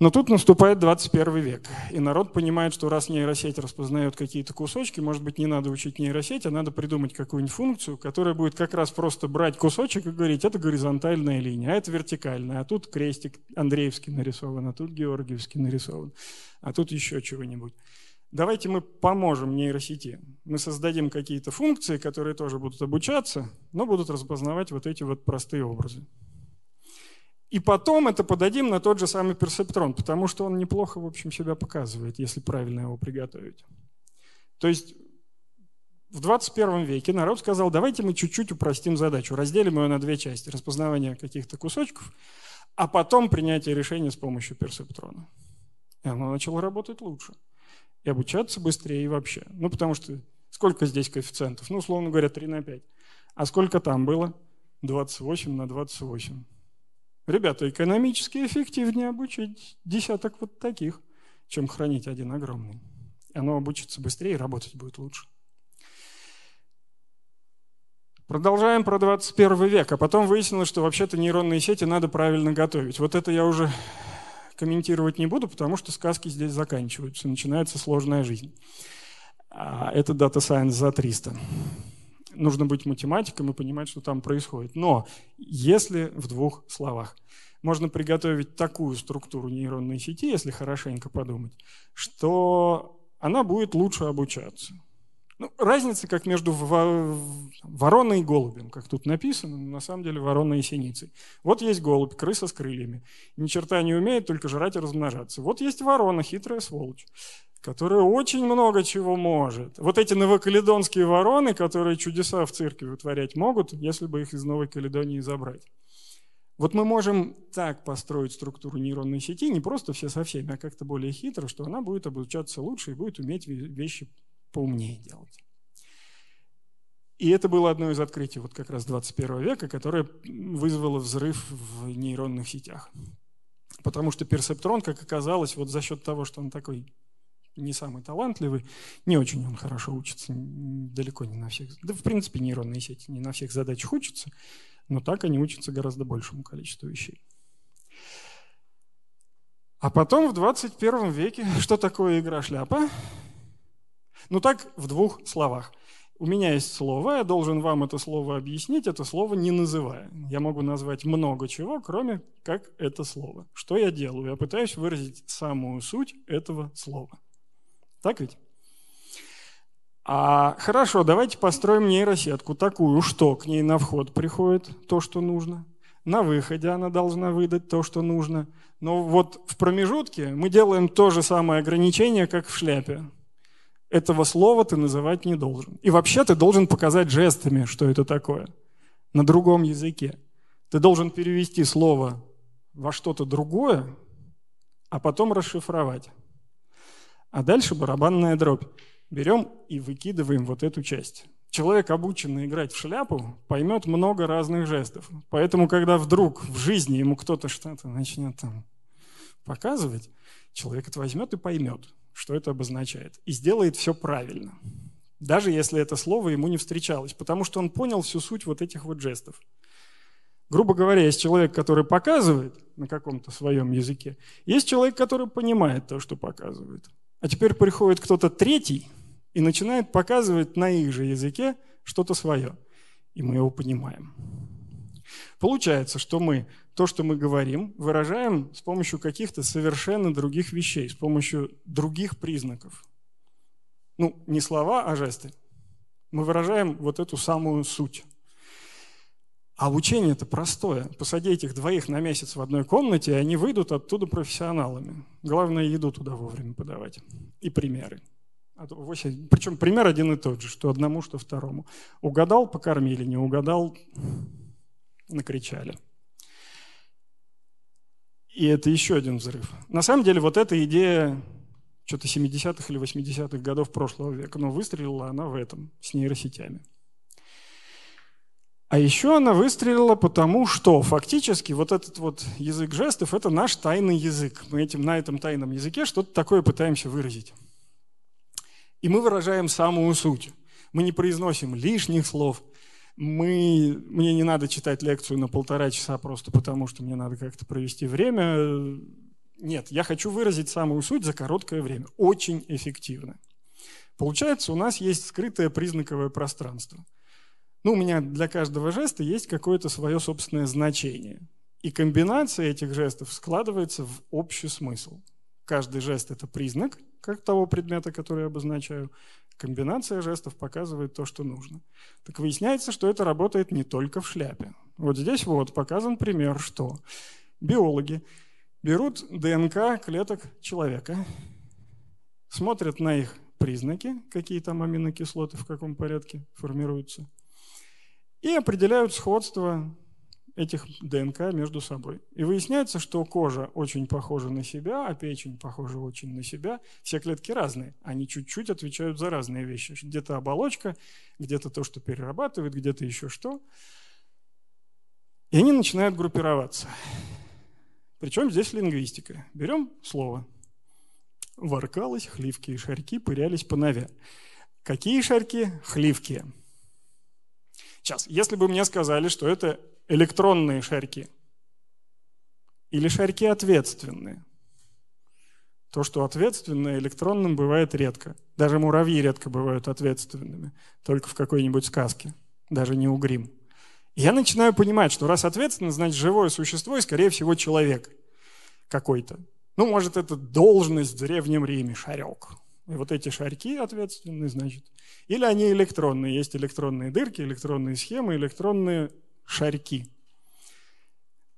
Но тут наступает 21 век, и народ понимает, что раз нейросеть распознает какие-то кусочки, может быть, не надо учить нейросеть, а надо придумать какую-нибудь функцию, которая будет как раз просто брать кусочек и говорить, это горизонтальная линия, а это вертикальная, а тут крестик Андреевский нарисован, а тут Георгиевский нарисован, а тут еще чего-нибудь. Давайте мы поможем нейросети. Мы создадим какие-то функции, которые тоже будут обучаться, но будут распознавать вот эти вот простые образы. И потом это подадим на тот же самый персептрон, потому что он неплохо, в общем, себя показывает, если правильно его приготовить. То есть в 21 веке народ сказал, давайте мы чуть-чуть упростим задачу, разделим ее на две части, распознавание каких-то кусочков, а потом принятие решения с помощью персептрона. И оно начало работать лучше. И обучаться быстрее и вообще. Ну, потому что сколько здесь коэффициентов? Ну, условно говоря, 3 на 5. А сколько там было? 28 на 28. Ребята, экономически эффективнее обучить десяток вот таких, чем хранить один огромный. Оно обучится быстрее и работать будет лучше. Продолжаем про 21 век, а потом выяснилось, что вообще-то нейронные сети надо правильно готовить. Вот это я уже комментировать не буду, потому что сказки здесь заканчиваются, начинается сложная жизнь. А это Data Science за 300 нужно быть математиком и понимать, что там происходит. Но если в двух словах можно приготовить такую структуру нейронной сети, если хорошенько подумать, что она будет лучше обучаться. Ну, разница как между вороной и голубем, как тут написано, на самом деле ворона и синицей. Вот есть голубь, крыса с крыльями. Ни черта не умеет, только жрать и размножаться. Вот есть ворона, хитрая сволочь которая очень много чего может. Вот эти новокаледонские вороны, которые чудеса в цирке вытворять могут, если бы их из Новой Каледонии забрать. Вот мы можем так построить структуру нейронной сети, не просто все со всеми, а как-то более хитро, что она будет обучаться лучше и будет уметь вещи поумнее делать. И это было одно из открытий вот как раз 21 века, которое вызвало взрыв в нейронных сетях. Потому что персептрон, как оказалось, вот за счет того, что он такой не самый талантливый, не очень он хорошо учится, далеко не на всех. Да, в принципе, нейронные сети не на всех задачах учатся, но так они учатся гораздо большему количеству вещей. А потом в 21 веке, что такое игра шляпа? Ну так, в двух словах. У меня есть слово, я должен вам это слово объяснить, это слово не называя. Я могу назвать много чего, кроме как это слово. Что я делаю? Я пытаюсь выразить самую суть этого слова. Так ведь? А хорошо, давайте построим нейросетку такую, что к ней на вход приходит то, что нужно. На выходе она должна выдать то, что нужно. Но вот в промежутке мы делаем то же самое ограничение, как в шляпе. Этого слова ты называть не должен. И вообще ты должен показать жестами, что это такое. На другом языке. Ты должен перевести слово во что-то другое, а потом расшифровать. А дальше барабанная дробь. Берем и выкидываем вот эту часть. Человек, обученный играть в шляпу, поймет много разных жестов. Поэтому, когда вдруг в жизни ему кто-то что-то начнет там показывать, человек это возьмет и поймет, что это обозначает. И сделает все правильно. Даже если это слово ему не встречалось. Потому что он понял всю суть вот этих вот жестов. Грубо говоря, есть человек, который показывает на каком-то своем языке, есть человек, который понимает то, что показывает. А теперь приходит кто-то третий и начинает показывать на их же языке что-то свое. И мы его понимаем. Получается, что мы то, что мы говорим, выражаем с помощью каких-то совершенно других вещей, с помощью других признаков. Ну, не слова, а жесты. Мы выражаем вот эту самую суть. А обучение это простое. Посади этих двоих на месяц в одной комнате, и они выйдут оттуда профессионалами. Главное, еду туда вовремя подавать. И примеры. А Причем пример один и тот же, что одному, что второму. Угадал – покормили, не угадал – накричали. И это еще один взрыв. На самом деле вот эта идея что-то 70-х или 80-х годов прошлого века, но выстрелила она в этом, с нейросетями. А еще она выстрелила потому, что фактически вот этот вот язык жестов – это наш тайный язык. Мы этим, на этом тайном языке что-то такое пытаемся выразить. И мы выражаем самую суть. Мы не произносим лишних слов. Мы, мне не надо читать лекцию на полтора часа просто потому, что мне надо как-то провести время. Нет, я хочу выразить самую суть за короткое время. Очень эффективно. Получается, у нас есть скрытое признаковое пространство. Ну, у меня для каждого жеста есть какое-то свое собственное значение. И комбинация этих жестов складывается в общий смысл. Каждый жест – это признак как того предмета, который я обозначаю. Комбинация жестов показывает то, что нужно. Так выясняется, что это работает не только в шляпе. Вот здесь вот показан пример, что биологи берут ДНК клеток человека, смотрят на их признаки, какие там аминокислоты, в каком порядке формируются, и определяют сходство этих ДНК между собой. И выясняется, что кожа очень похожа на себя, а печень похожа очень на себя. Все клетки разные, они чуть-чуть отвечают за разные вещи. Где-то оболочка, где-то то, что перерабатывает, где-то еще что. И они начинают группироваться. Причем здесь лингвистика. Берем слово. Воркалось, хливки и шарьки пырялись по нове. Какие шарьки? Хливки. Сейчас, если бы мне сказали, что это электронные шарьки или шарьки ответственные, то, что ответственное электронным бывает редко. Даже муравьи редко бывают ответственными, только в какой-нибудь сказке, даже не у Грим. Я начинаю понимать, что раз ответственно, значит живое существо и, скорее всего, человек какой-то. Ну, может, это должность в Древнем Риме, шарек. И вот эти шарьки ответственные, значит. Или они электронные. Есть электронные дырки, электронные схемы, электронные шарьки.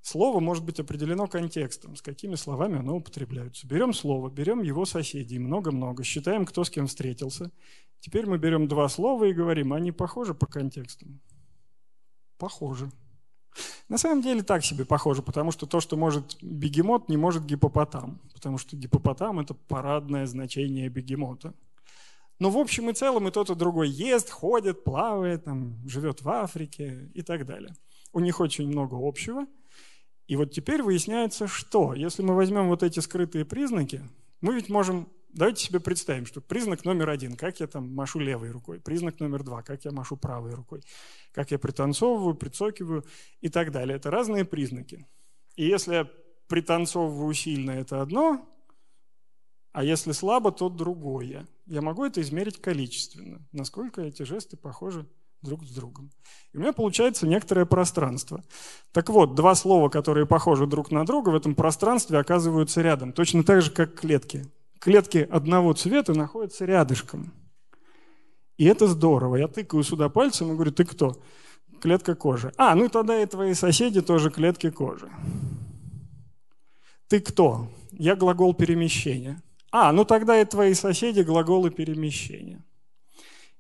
Слово может быть определено контекстом, с какими словами оно употребляется. Берем слово, берем его соседей, много-много, считаем, кто с кем встретился. Теперь мы берем два слова и говорим, они похожи по контекстам? Похожи. На самом деле так себе похоже, потому что то, что может бегемот, не может гипопотам, потому что гипопотам – это парадное значение бегемота. Но в общем и целом и тот, и другой ест, ходит, плавает, там, живет в Африке и так далее. У них очень много общего. И вот теперь выясняется, что если мы возьмем вот эти скрытые признаки, мы ведь можем Давайте себе представим, что признак номер один, как я там машу левой рукой, признак номер два, как я машу правой рукой, как я пританцовываю, прицокиваю и так далее. Это разные признаки. И если я пританцовываю сильно, это одно, а если слабо, то другое. Я могу это измерить количественно, насколько эти жесты похожи друг с другом. И у меня получается некоторое пространство. Так вот, два слова, которые похожи друг на друга, в этом пространстве оказываются рядом, точно так же, как клетки клетки одного цвета находятся рядышком. И это здорово. Я тыкаю сюда пальцем и говорю, ты кто? Клетка кожи. А, ну тогда и твои соседи тоже клетки кожи. Ты кто? Я глагол перемещения. А, ну тогда и твои соседи глаголы перемещения.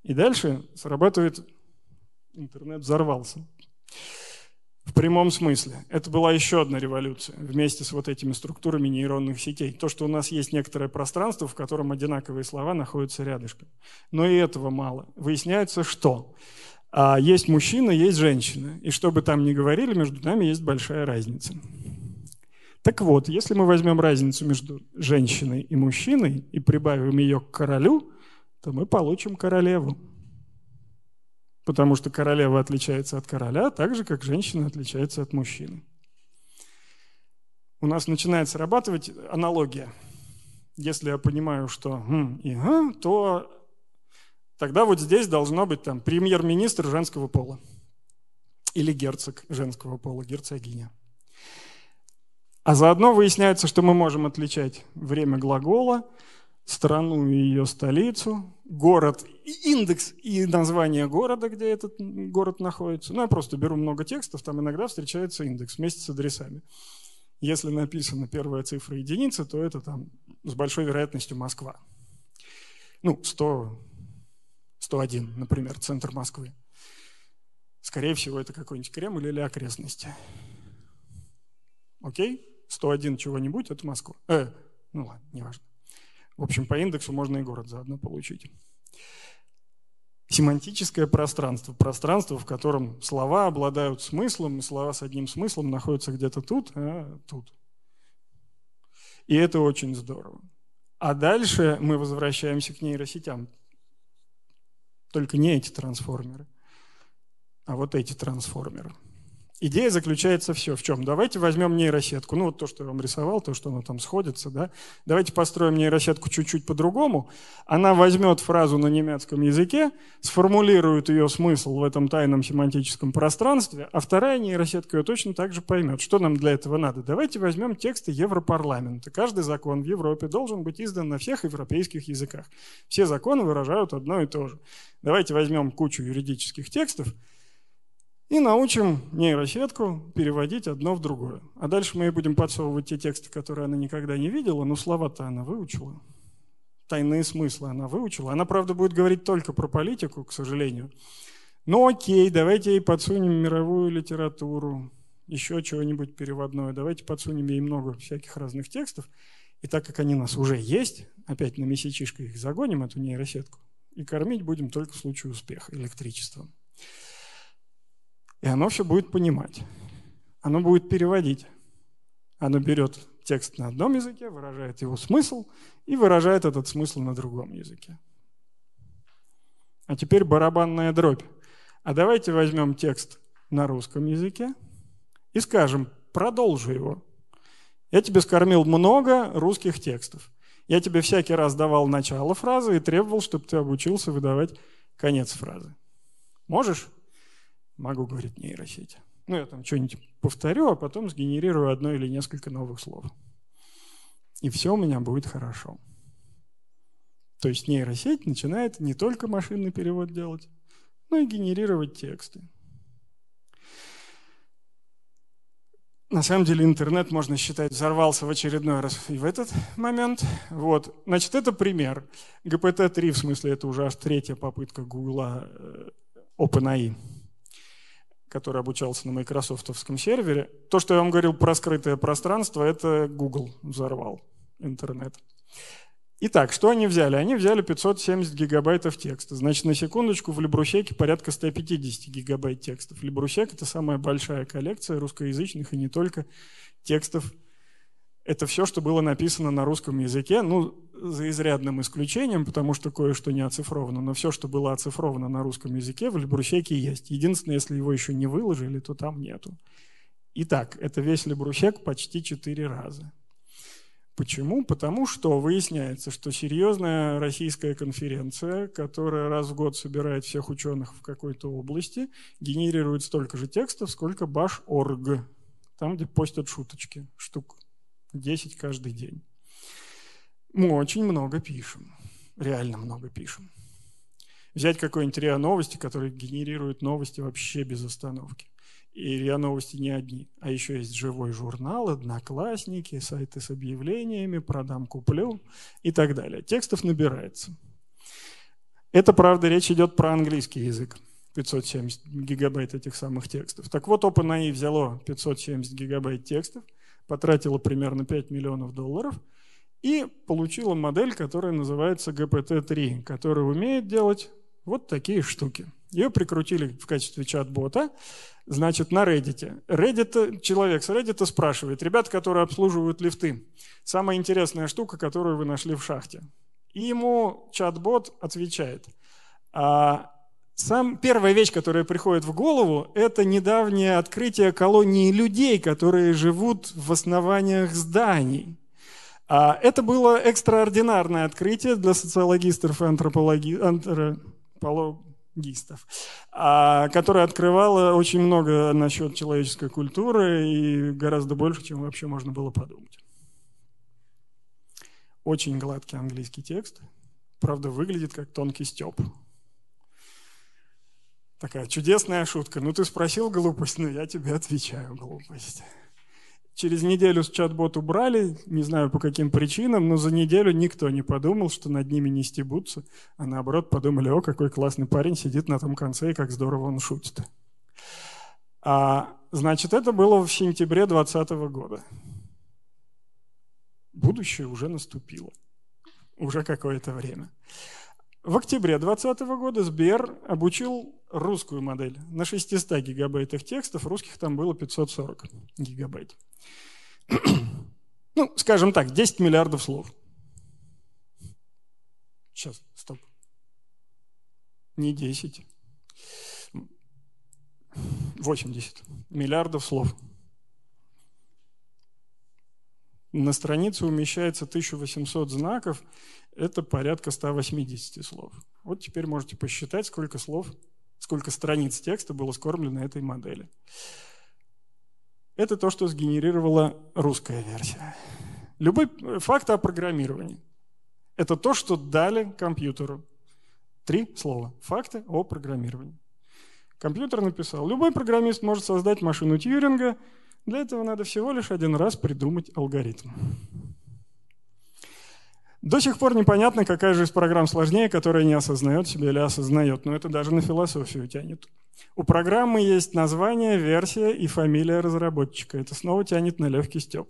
И дальше срабатывает, интернет взорвался. В прямом смысле. Это была еще одна революция вместе с вот этими структурами нейронных сетей. То, что у нас есть некоторое пространство, в котором одинаковые слова находятся рядышком. Но и этого мало. Выясняется, что а есть мужчина, есть женщина. И что бы там ни говорили, между нами есть большая разница. Так вот, если мы возьмем разницу между женщиной и мужчиной и прибавим ее к королю, то мы получим королеву. Потому что королева отличается от короля, так же, как женщина отличается от мужчины. У нас начинает срабатывать аналогия. Если я понимаю, что хм и га, то тогда вот здесь должно быть там премьер-министр женского пола. Или герцог женского пола, герцогиня. А заодно выясняется, что мы можем отличать время глагола, страну и ее столицу, город, индекс и название города, где этот город находится. Ну, я просто беру много текстов, там иногда встречается индекс вместе с адресами. Если написана первая цифра единицы, то это там с большой вероятностью Москва. Ну, 100, 101, например, центр Москвы. Скорее всего, это какой-нибудь Кремль или окрестности. Окей? 101 чего-нибудь – это Москва. Э, ну ладно, неважно. В общем, по индексу можно и город заодно получить. Семантическое пространство. Пространство, в котором слова обладают смыслом, и слова с одним смыслом находятся где-то тут, а тут. И это очень здорово. А дальше мы возвращаемся к нейросетям. Только не эти трансформеры, а вот эти трансформеры – Идея заключается все в чем? Давайте возьмем нейросетку. Ну, вот то, что я вам рисовал, то, что оно там сходится, да. Давайте построим нейросетку чуть-чуть по-другому. Она возьмет фразу на немецком языке, сформулирует ее смысл в этом тайном семантическом пространстве, а вторая нейросетка ее точно так же поймет. Что нам для этого надо? Давайте возьмем тексты Европарламента. Каждый закон в Европе должен быть издан на всех европейских языках. Все законы выражают одно и то же. Давайте возьмем кучу юридических текстов, и научим нейросетку переводить одно в другое. А дальше мы ей будем подсовывать те тексты, которые она никогда не видела, но слова-то она выучила. Тайные смыслы она выучила. Она, правда, будет говорить только про политику, к сожалению. Ну окей, давайте ей подсунем мировую литературу, еще чего-нибудь переводное. Давайте подсунем ей много всяких разных текстов. И так как они у нас уже есть, опять на месячишко их загоним, эту нейросетку, и кормить будем только в случае успеха электричеством. И оно все будет понимать. Оно будет переводить. Оно берет текст на одном языке, выражает его смысл и выражает этот смысл на другом языке. А теперь барабанная дробь. А давайте возьмем текст на русском языке и скажем, продолжи его. Я тебе скормил много русских текстов. Я тебе всякий раз давал начало фразы и требовал, чтобы ты обучился выдавать конец фразы. Можешь? Могу говорить нейросеть. Ну, я там что-нибудь повторю, а потом сгенерирую одно или несколько новых слов. И все у меня будет хорошо. То есть нейросеть начинает не только машинный перевод делать, но и генерировать тексты. На самом деле интернет, можно считать, взорвался в очередной раз и в этот момент. Вот. Значит, это пример. GPT-3, в смысле, это уже аж третья попытка Гугла э, OpenAI который обучался на майкрософтовском сервере. То, что я вам говорил про скрытое пространство, это Google взорвал интернет. Итак, что они взяли? Они взяли 570 гигабайтов текста. Значит, на секундочку, в Лебрусеке порядка 150 гигабайт текстов. Лебрусек – это самая большая коллекция русскоязычных и не только текстов это все, что было написано на русском языке, ну, за изрядным исключением, потому что кое-что не оцифровано, но все, что было оцифровано на русском языке, в Лебрусеке есть. Единственное, если его еще не выложили, то там нету. Итак, это весь Лебрусек почти четыре раза. Почему? Потому что выясняется, что серьезная российская конференция, которая раз в год собирает всех ученых в какой-то области, генерирует столько же текстов, сколько Баш.орг, там, где постят шуточки, штук 10 каждый день. Мы очень много пишем, реально много пишем. Взять какой-нибудь РИА Новости, который генерирует новости вообще без остановки. И РИА Новости не одни, а еще есть живой журнал, одноклассники, сайты с объявлениями, продам, куплю и так далее. Текстов набирается. Это, правда, речь идет про английский язык. 570 гигабайт этих самых текстов. Так вот, OpenAI взяло 570 гигабайт текстов – потратила примерно 5 миллионов долларов и получила модель, которая называется GPT-3, которая умеет делать вот такие штуки. Ее прикрутили в качестве чат-бота, значит, на Reddit. Reddit. Человек с Reddit спрашивает, ребята, которые обслуживают лифты, самая интересная штука, которую вы нашли в шахте. И ему чат-бот отвечает, а сам, первая вещь, которая приходит в голову, это недавнее открытие колонии людей, которые живут в основаниях зданий. А это было экстраординарное открытие для социологистов и антропологи... антропологистов, а, которое открывало очень много насчет человеческой культуры и гораздо больше, чем вообще можно было подумать. Очень гладкий английский текст, правда, выглядит как тонкий степ. Такая чудесная шутка. Ну, ты спросил глупость, но я тебе отвечаю глупость. Через неделю с чат-бот убрали, не знаю по каким причинам, но за неделю никто не подумал, что над ними не стебутся, а наоборот подумали, о, какой классный парень сидит на том конце и как здорово он шутит. А, значит, это было в сентябре 2020 года. Будущее уже наступило. Уже какое-то время. В октябре 2020 года Сбер обучил русскую модель. На 600 гигабайтах текстов, русских там было 540 гигабайт. ну, скажем так, 10 миллиардов слов. Сейчас, стоп. Не 10. 80 миллиардов слов. На странице умещается 1800 знаков, это порядка 180 слов. Вот теперь можете посчитать, сколько слов, сколько страниц текста было скормлено этой модели. Это то, что сгенерировала русская версия. Любой факт о программировании – это то, что дали компьютеру. Три слова. Факты о программировании. Компьютер написал, любой программист может создать машину Тьюринга – для этого надо всего лишь один раз придумать алгоритм. До сих пор непонятно, какая же из программ сложнее, которая не осознает себя или осознает, но это даже на философию тянет. У программы есть название, версия и фамилия разработчика. Это снова тянет на легкий степ.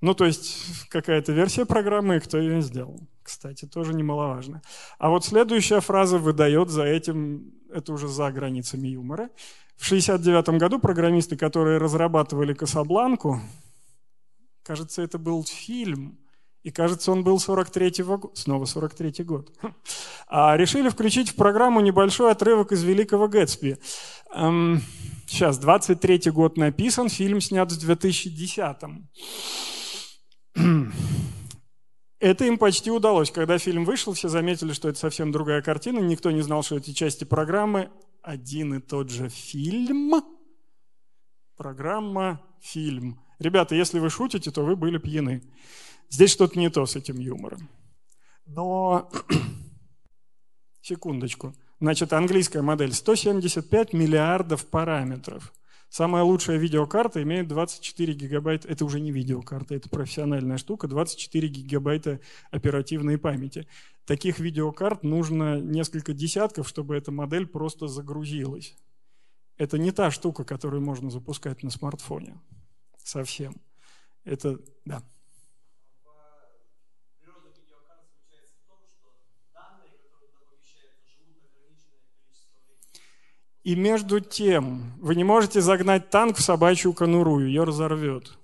Ну, то есть какая-то версия программы и кто ее сделал. Кстати, тоже немаловажно. А вот следующая фраза выдает за этим, это уже за границами юмора. В 1969 году программисты, которые разрабатывали «Касабланку», кажется, это был фильм, и кажется, он был 43-го года, снова 43-й год, а решили включить в программу небольшой отрывок из «Великого Гэтсби». Эм, сейчас, 23-й год написан, фильм снят в 2010-м. Это им почти удалось. Когда фильм вышел, все заметили, что это совсем другая картина. Никто не знал, что эти части программы один и тот же фильм. Программа «Фильм». Ребята, если вы шутите, то вы были пьяны. Здесь что-то не то с этим юмором. Но секундочку. Значит, английская модель 175 миллиардов параметров. Самая лучшая видеокарта имеет 24 гигабайта. Это уже не видеокарта, это профессиональная штука. 24 гигабайта оперативной памяти. Таких видеокарт нужно несколько десятков, чтобы эта модель просто загрузилась. Это не та штука, которую можно запускать на смартфоне. Совсем. Это, да. И между тем, вы не можете загнать танк в собачью конуру, ее разорвет.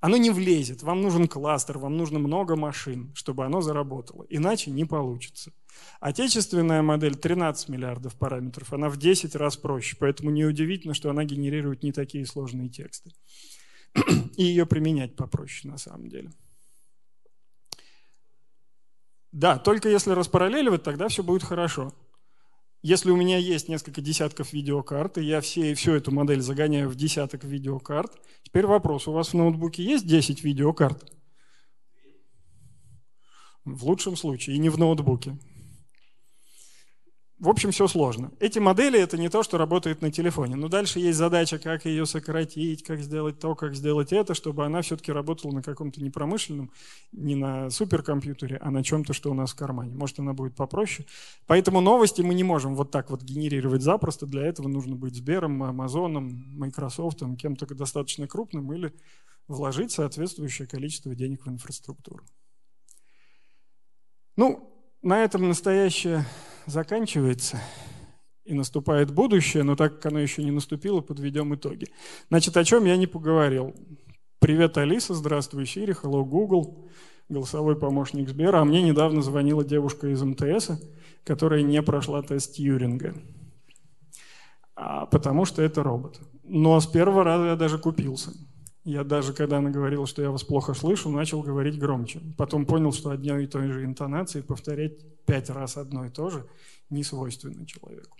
Оно не влезет. Вам нужен кластер, вам нужно много машин, чтобы оно заработало. Иначе не получится. Отечественная модель 13 миллиардов параметров, она в 10 раз проще, поэтому неудивительно, что она генерирует не такие сложные тексты. И ее применять попроще на самом деле. Да, только если распараллеливать, тогда все будет хорошо. Если у меня есть несколько десятков видеокарт, и я все, всю эту модель загоняю в десяток видеокарт, теперь вопрос, у вас в ноутбуке есть 10 видеокарт? В лучшем случае, и не в ноутбуке. В общем, все сложно. Эти модели – это не то, что работает на телефоне. Но дальше есть задача, как ее сократить, как сделать то, как сделать это, чтобы она все-таки работала на каком-то не промышленном, не на суперкомпьютере, а на чем-то, что у нас в кармане. Может, она будет попроще. Поэтому новости мы не можем вот так вот генерировать запросто. Для этого нужно быть Сбером, Амазоном, Microsoft, кем-то достаточно крупным или вложить соответствующее количество денег в инфраструктуру. Ну, на этом настоящее заканчивается и наступает будущее, но так как оно еще не наступило, подведем итоги. Значит, о чем я не поговорил. Привет, Алиса, здравствуй, Сири, hello, Google, голосовой помощник Сбера. А мне недавно звонила девушка из МТС, которая не прошла тест Тьюринга, а, потому что это робот. Но с первого раза я даже купился. Я даже, когда она говорила, что я вас плохо слышу, начал говорить громче. Потом понял, что одной и той же интонацией повторять пять раз одно и то же не свойственно человеку.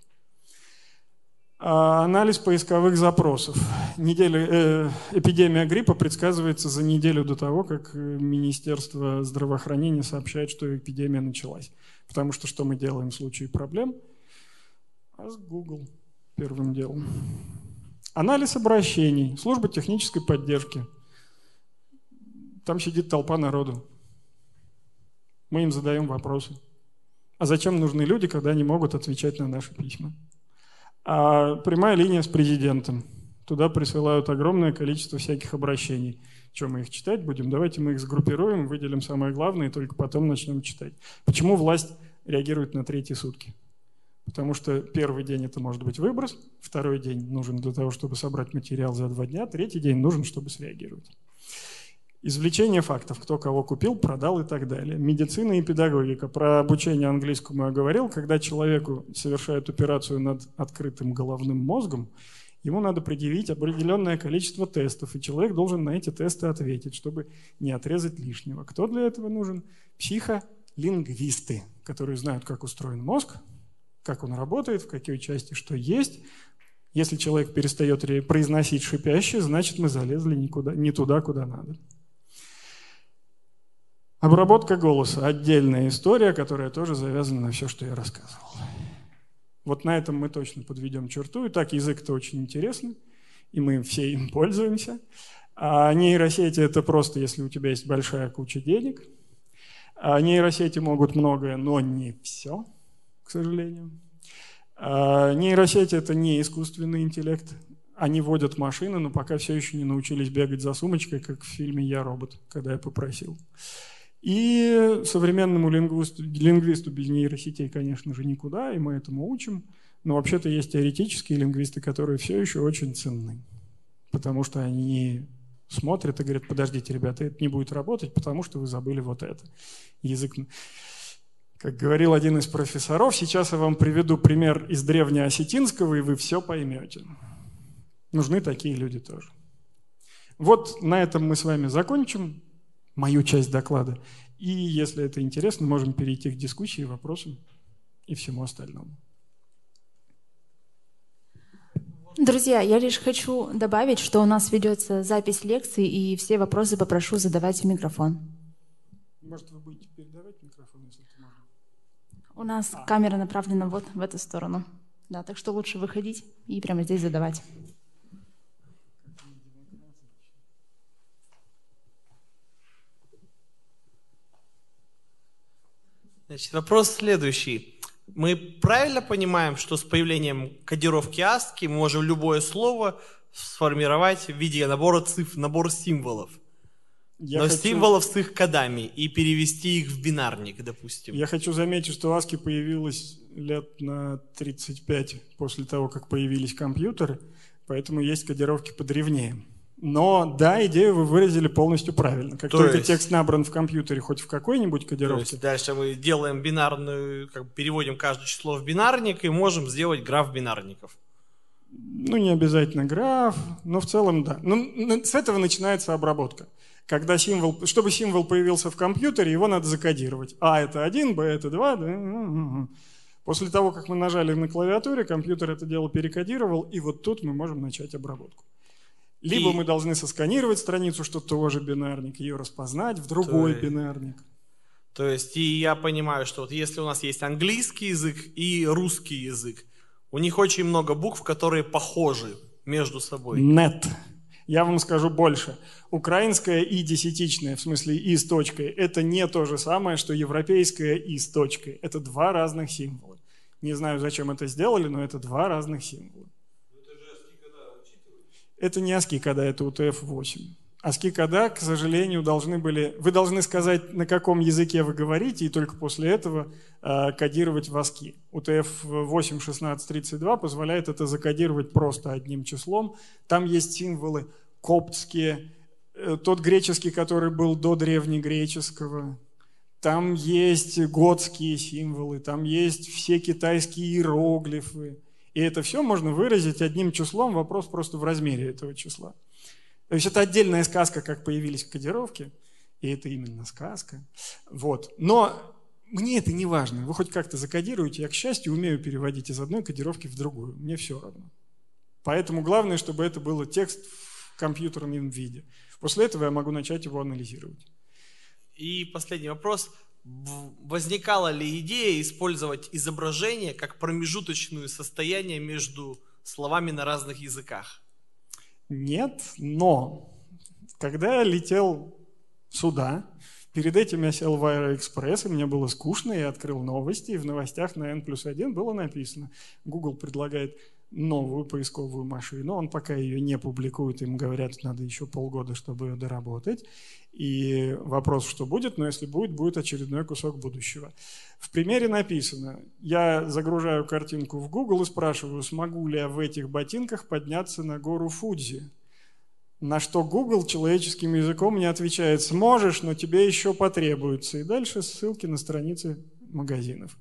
А анализ поисковых запросов. Неделя, э, эпидемия гриппа предсказывается за неделю до того, как Министерство здравоохранения сообщает, что эпидемия началась. Потому что что мы делаем в случае проблем? А с Google первым делом. Анализ обращений, служба технической поддержки. Там сидит толпа народу. Мы им задаем вопросы. А зачем нужны люди, когда они могут отвечать на наши письма? А прямая линия с президентом. туда присылают огромное количество всяких обращений. Чем мы их читать будем? Давайте мы их сгруппируем, выделим самое главное, и только потом начнем читать. Почему власть реагирует на третьи сутки? Потому что первый день это может быть выброс, второй день нужен для того, чтобы собрать материал за два дня, третий день нужен, чтобы среагировать. Извлечение фактов, кто кого купил, продал и так далее. Медицина и педагогика. Про обучение английскому я говорил. Когда человеку совершают операцию над открытым головным мозгом, ему надо предъявить определенное количество тестов, и человек должен на эти тесты ответить, чтобы не отрезать лишнего. Кто для этого нужен? Психолингвисты, которые знают, как устроен мозг, как он работает, в какой части что есть. Если человек перестает произносить шипящее, значит мы залезли никуда, не туда, куда надо. Обработка голоса – отдельная история, которая тоже завязана на все, что я рассказывал. Вот на этом мы точно подведем черту. И так, язык-то очень интересный, и мы все им пользуемся. А нейросети – это просто, если у тебя есть большая куча денег. А нейросети могут многое, но не все, к сожалению. А нейросети – это не искусственный интеллект. Они водят машины, но пока все еще не научились бегать за сумочкой, как в фильме «Я робот», когда я попросил. И современному лингвисту, лингвисту без нейросетей, конечно же, никуда, и мы этому учим. Но вообще-то есть теоретические лингвисты, которые все еще очень ценны. Потому что они смотрят и говорят, подождите, ребята, это не будет работать, потому что вы забыли вот это. Язык... Как говорил один из профессоров, сейчас я вам приведу пример из древнеосетинского, и вы все поймете. Нужны такие люди тоже. Вот на этом мы с вами закончим мою часть доклада. И если это интересно, можем перейти к дискуссии, вопросам и всему остальному. Друзья, я лишь хочу добавить, что у нас ведется запись лекции, и все вопросы попрошу задавать в микрофон. Может, вы будете передавать микрофон, если это можно? У нас а. камера направлена вот в эту сторону. Да, так что лучше выходить и прямо здесь задавать. Значит, вопрос следующий. Мы правильно понимаем, что с появлением кодировки ASCII мы можем любое слово сформировать в виде набора цифр, набор символов? Я Но хочу... символов с их кодами и перевести их в бинарник, допустим. Я хочу заметить, что ASCII появилась лет на 35 после того, как появились компьютеры, поэтому есть кодировки подревнее. Но да, идею вы выразили полностью правильно. Как То только есть... текст набран в компьютере, хоть в какой-нибудь кодировке. То есть дальше мы делаем бинарную, как бы переводим каждое число в бинарник и можем сделать граф бинарников. Ну, не обязательно граф, но в целом да. Ну, с этого начинается обработка. Когда символ, чтобы символ появился в компьютере, его надо закодировать. А это 1, Б это 2. Да? После того, как мы нажали на клавиатуре, компьютер это дело перекодировал, и вот тут мы можем начать обработку. Либо и... мы должны сосканировать страницу, что тоже бинарник, ее распознать в другой то... бинарник. То есть, и я понимаю, что вот если у нас есть английский язык и русский язык, у них очень много букв, которые похожи между собой. Нет. Я вам скажу больше. Украинское и десятичное, в смысле и с точкой, это не то же самое, что европейское и с точкой. Это два разных символа. Не знаю, зачем это сделали, но это два разных символа. Это не ASCII кода, это UTF-8. ASCII кода, к сожалению, должны были... Вы должны сказать, на каком языке вы говорите, и только после этого э, кодировать в ASCII. UTF-8 1632 позволяет это закодировать просто одним числом. Там есть символы коптские, э, тот греческий, который был до древнегреческого, там есть готские символы, там есть все китайские иероглифы. И это все можно выразить одним числом, вопрос просто в размере этого числа. То есть это отдельная сказка, как появились кодировки, и это именно сказка. Вот. Но мне это не важно. Вы хоть как-то закодируете. Я, к счастью, умею переводить из одной кодировки в другую. Мне все равно. Поэтому главное, чтобы это был текст в компьютерном виде. После этого я могу начать его анализировать. И последний вопрос возникала ли идея использовать изображение как промежуточное состояние между словами на разных языках? Нет, но когда я летел сюда, перед этим я сел в Аэроэкспресс, и мне было скучно, я открыл новости, и в новостях на N плюс 1 было написано, Google предлагает новую поисковую машину. Он пока ее не публикует, им говорят, надо еще полгода, чтобы ее доработать. И вопрос, что будет, но если будет, будет очередной кусок будущего. В примере написано, я загружаю картинку в Google и спрашиваю, смогу ли я в этих ботинках подняться на гору Фудзи. На что Google человеческим языком мне отвечает, сможешь, но тебе еще потребуется. И дальше ссылки на страницы магазинов.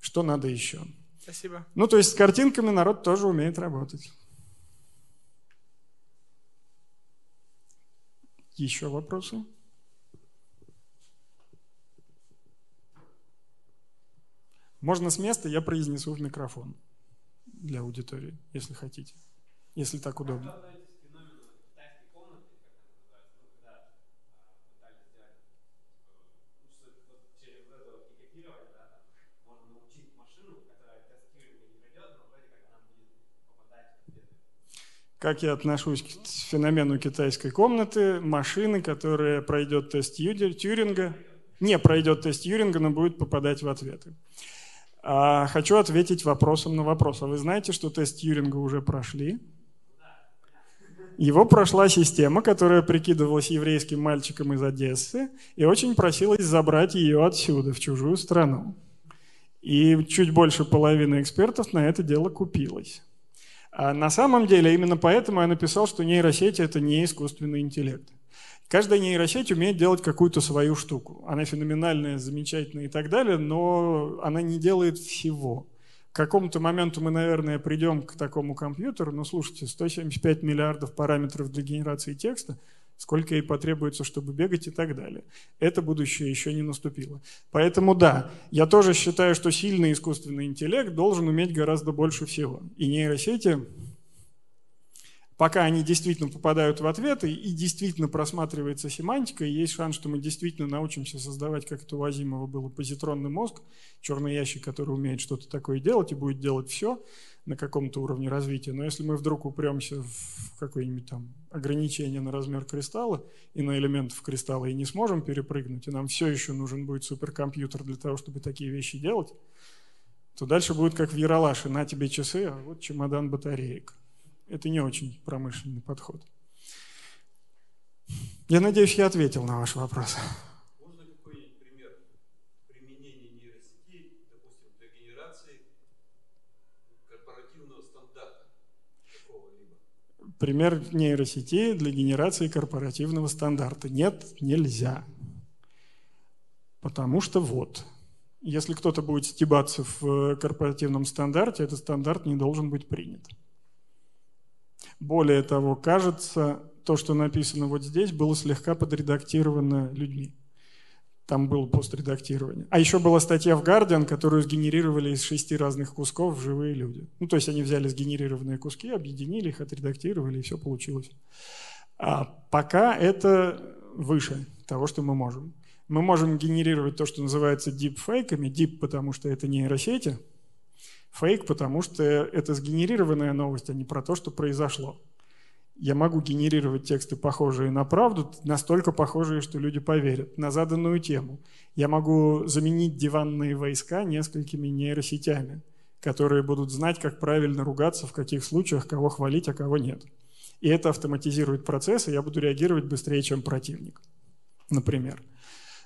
Что надо еще? Спасибо. Ну, то есть с картинками народ тоже умеет работать. Еще вопросы? Можно с места, я произнесу в микрофон для аудитории, если хотите, если так удобно. Как я отношусь к феномену китайской комнаты, машины, которая пройдет тест Тьюринга, не пройдет тест Тьюринга, но будет попадать в ответы. А хочу ответить вопросом на вопрос. А вы знаете, что тест Тьюринга уже прошли? Его прошла система, которая прикидывалась еврейским мальчиком из Одессы и очень просилась забрать ее отсюда, в чужую страну. И чуть больше половины экспертов на это дело купилось. А на самом деле именно поэтому я написал, что нейросети – это не искусственный интеллект. Каждая нейросеть умеет делать какую-то свою штуку. Она феноменальная, замечательная и так далее, но она не делает всего. К какому-то моменту мы, наверное, придем к такому компьютеру, но слушайте, 175 миллиардов параметров для генерации текста – сколько ей потребуется, чтобы бегать и так далее. Это будущее еще не наступило. Поэтому да, я тоже считаю, что сильный искусственный интеллект должен уметь гораздо больше всего. И нейросети, пока они действительно попадают в ответы и действительно просматривается семантика, и есть шанс, что мы действительно научимся создавать, как это у Азимова было, позитронный мозг, черный ящик, который умеет что-то такое делать и будет делать все – на каком-то уровне развития. Но если мы вдруг упремся в какое-нибудь там ограничение на размер кристалла и на элементов кристалла и не сможем перепрыгнуть, и нам все еще нужен будет суперкомпьютер для того, чтобы такие вещи делать, то дальше будет как в Яралаше, на тебе часы, а вот чемодан батареек. Это не очень промышленный подход. Я надеюсь, я ответил на ваш вопрос. Пример нейросети для генерации корпоративного стандарта. Нет, нельзя. Потому что вот, если кто-то будет стебаться в корпоративном стандарте, этот стандарт не должен быть принят. Более того, кажется, то, что написано вот здесь, было слегка подредактировано людьми. Там было постредактирование. А еще была статья в Guardian, которую сгенерировали из шести разных кусков живые люди. Ну, то есть они взяли сгенерированные куски, объединили их, отредактировали, и все получилось. А пока это выше того, что мы можем. Мы можем генерировать то, что называется дипфейками. Deep, потому что это нейросети. Фейк, потому что это сгенерированная новость, а не про то, что произошло я могу генерировать тексты, похожие на правду, настолько похожие, что люди поверят, на заданную тему. Я могу заменить диванные войска несколькими нейросетями, которые будут знать, как правильно ругаться, в каких случаях, кого хвалить, а кого нет. И это автоматизирует процесс, и я буду реагировать быстрее, чем противник, например.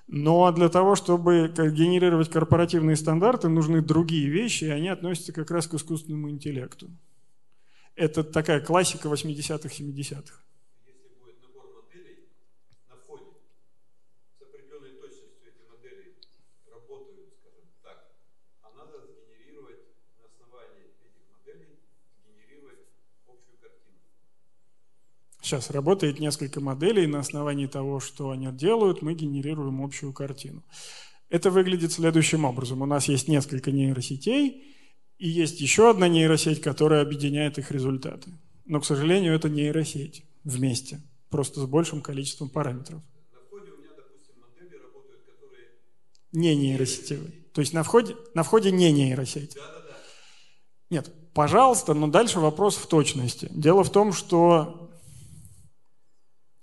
Но для того, чтобы генерировать корпоративные стандарты, нужны другие вещи, и они относятся как раз к искусственному интеллекту. Это такая классика 80-х, 70-х. Если будет набор моделей на входе, с определенной точностью эти модели работают, скажем так, а. Сейчас работает несколько моделей, на основании того, что они делают, мы генерируем общую картину. Это выглядит следующим образом. У нас есть несколько нейросетей, и есть еще одна нейросеть, которая объединяет их результаты. Но, к сожалению, это нейросеть вместе, просто с большим количеством параметров. На входе у меня, допустим, модели работают, которые... Не нейросетевые. То есть на входе, на входе не нейросеть. Да, да, да. Нет, пожалуйста, но дальше вопрос в точности. Дело в том, что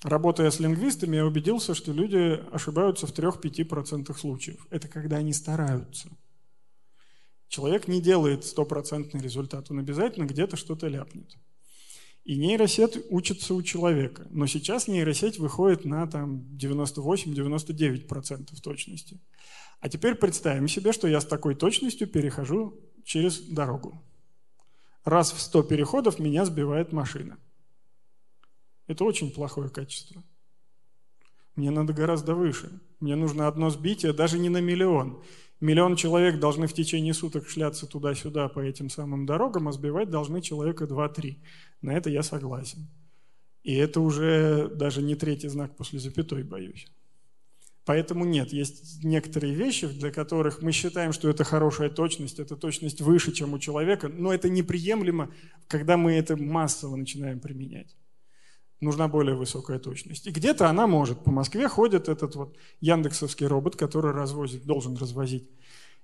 работая с лингвистами, я убедился, что люди ошибаются в 3-5% случаев. Это когда они стараются. Человек не делает стопроцентный результат, он обязательно где-то что-то ляпнет. И нейросеть учится у человека. Но сейчас нейросеть выходит на там, 98-99% точности. А теперь представим себе, что я с такой точностью перехожу через дорогу. Раз в 100 переходов меня сбивает машина. Это очень плохое качество. Мне надо гораздо выше. Мне нужно одно сбитие, даже не на миллион. Миллион человек должны в течение суток шляться туда-сюда по этим самым дорогам, а сбивать должны человека 2-3. На это я согласен. И это уже даже не третий знак после запятой, боюсь. Поэтому нет, есть некоторые вещи, для которых мы считаем, что это хорошая точность, это точность выше, чем у человека, но это неприемлемо, когда мы это массово начинаем применять. Нужна более высокая точность. И где-то она может. По Москве ходит этот вот яндексовский робот, который развозит, должен развозить.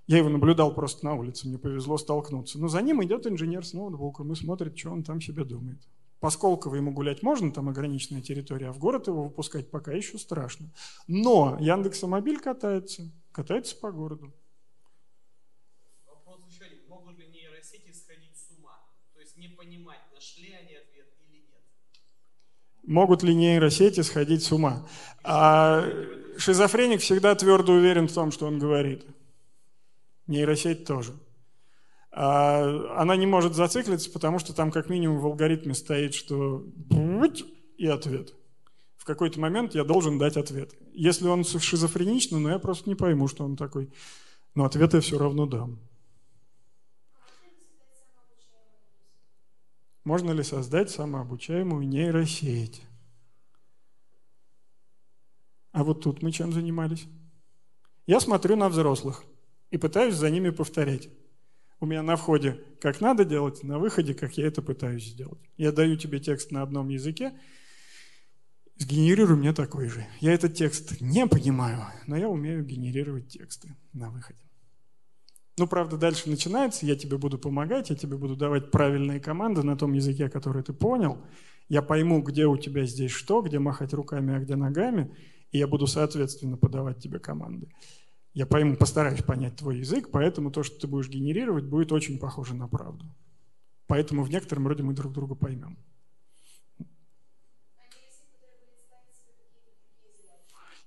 Я его наблюдал просто на улице, мне повезло столкнуться. Но за ним идет инженер с ноутбуком и смотрит, что он там себе думает. По Сколково ему гулять можно, там ограниченная территория, а в город его выпускать пока еще страшно. Но Яндексомобиль катается, катается по городу. Вопрос еще один. Могут ли нейросети сходить с ума? То есть не понимать, нашли они ответ или нет? Могут ли нейросети сходить с ума? А шизофреник всегда твердо уверен в том, что он говорит. Нейросеть тоже. А она не может зациклиться, потому что там как минимум в алгоритме стоит, что и ответ. В какой-то момент я должен дать ответ. Если он шизофреничный, ну я просто не пойму, что он такой. Но ответ я все равно дам. Можно ли создать самообучаемую нейросеть? А вот тут мы чем занимались? Я смотрю на взрослых и пытаюсь за ними повторять. У меня на входе как надо делать, на выходе как я это пытаюсь сделать. Я даю тебе текст на одном языке, сгенерируй мне такой же. Я этот текст не понимаю, но я умею генерировать тексты на выходе. Ну, правда, дальше начинается, я тебе буду помогать, я тебе буду давать правильные команды на том языке, который ты понял. Я пойму, где у тебя здесь что, где махать руками, а где ногами, и я буду, соответственно, подавать тебе команды. Я пойму, постараюсь понять твой язык, поэтому то, что ты будешь генерировать, будет очень похоже на правду. Поэтому в некотором роде мы друг друга поймем.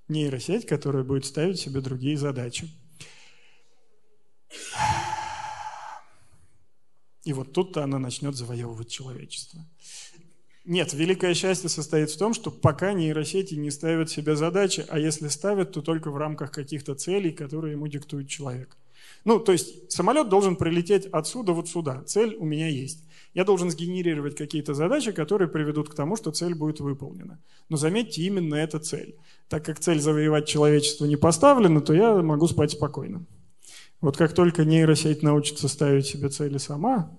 Нейросеть, которая будет ставить себе другие задачи. И вот тут-то она начнет завоевывать человечество. Нет, великое счастье состоит в том, что пока нейросети не ставят себе задачи, а если ставят, то только в рамках каких-то целей, которые ему диктует человек. Ну, то есть самолет должен прилететь отсюда вот сюда. Цель у меня есть. Я должен сгенерировать какие-то задачи, которые приведут к тому, что цель будет выполнена. Но заметьте, именно эта цель. Так как цель завоевать человечество не поставлена, то я могу спать спокойно. Вот как только нейросеть научится ставить себе цели сама,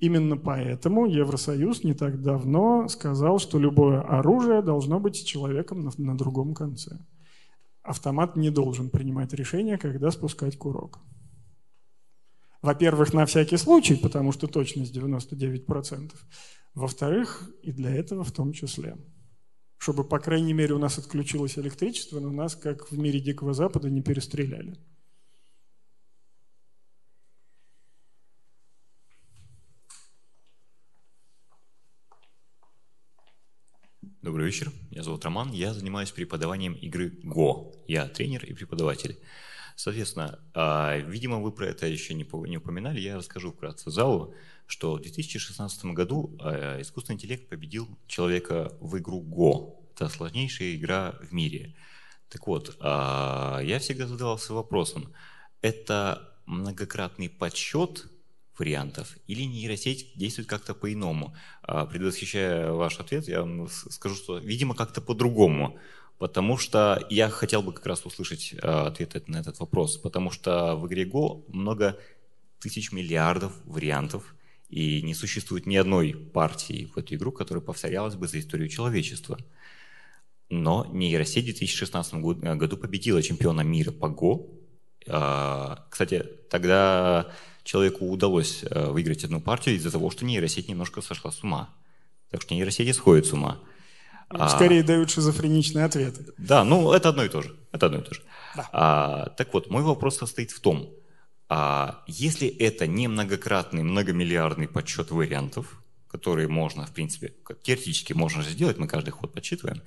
Именно поэтому Евросоюз не так давно сказал, что любое оружие должно быть человеком на, на другом конце. Автомат не должен принимать решение, когда спускать курок. Во-первых, на всякий случай, потому что точность 99%. Во-вторых, и для этого в том числе. Чтобы, по крайней мере, у нас отключилось электричество, но нас, как в мире Дикого Запада, не перестреляли. Добрый вечер, меня зовут Роман, я занимаюсь преподаванием игры Go. Я тренер и преподаватель. Соответственно, а, видимо, вы про это еще не упоминали, я расскажу вкратце залу, что в 2016 году а, искусственный интеллект победил человека в игру Go. Это сложнейшая игра в мире. Так вот, а, я всегда задавался вопросом, это многократный подсчет вариантов, или нейросеть действует как-то по-иному. А, предвосхищая ваш ответ, я вам скажу, что, видимо, как-то по-другому, потому что я хотел бы как раз услышать а, ответ на этот вопрос, потому что в игре Go много тысяч миллиардов вариантов, и не существует ни одной партии в эту игру, которая повторялась бы за историю человечества. Но нейросеть в 2016 году победила чемпиона мира по Go. А, кстати, тогда человеку удалось э, выиграть одну партию из-за того, что нейросеть немножко сошла с ума. Так что нейросети сходят с ума. Ну, скорее а, дают шизофреничные ответы. Да, ну это одно и то же. Это одно и то же. Да. А, так вот, мой вопрос состоит в том, А если это не многократный, многомиллиардный подсчет вариантов, которые можно, в принципе, теоретически можно же сделать, мы каждый ход подсчитываем,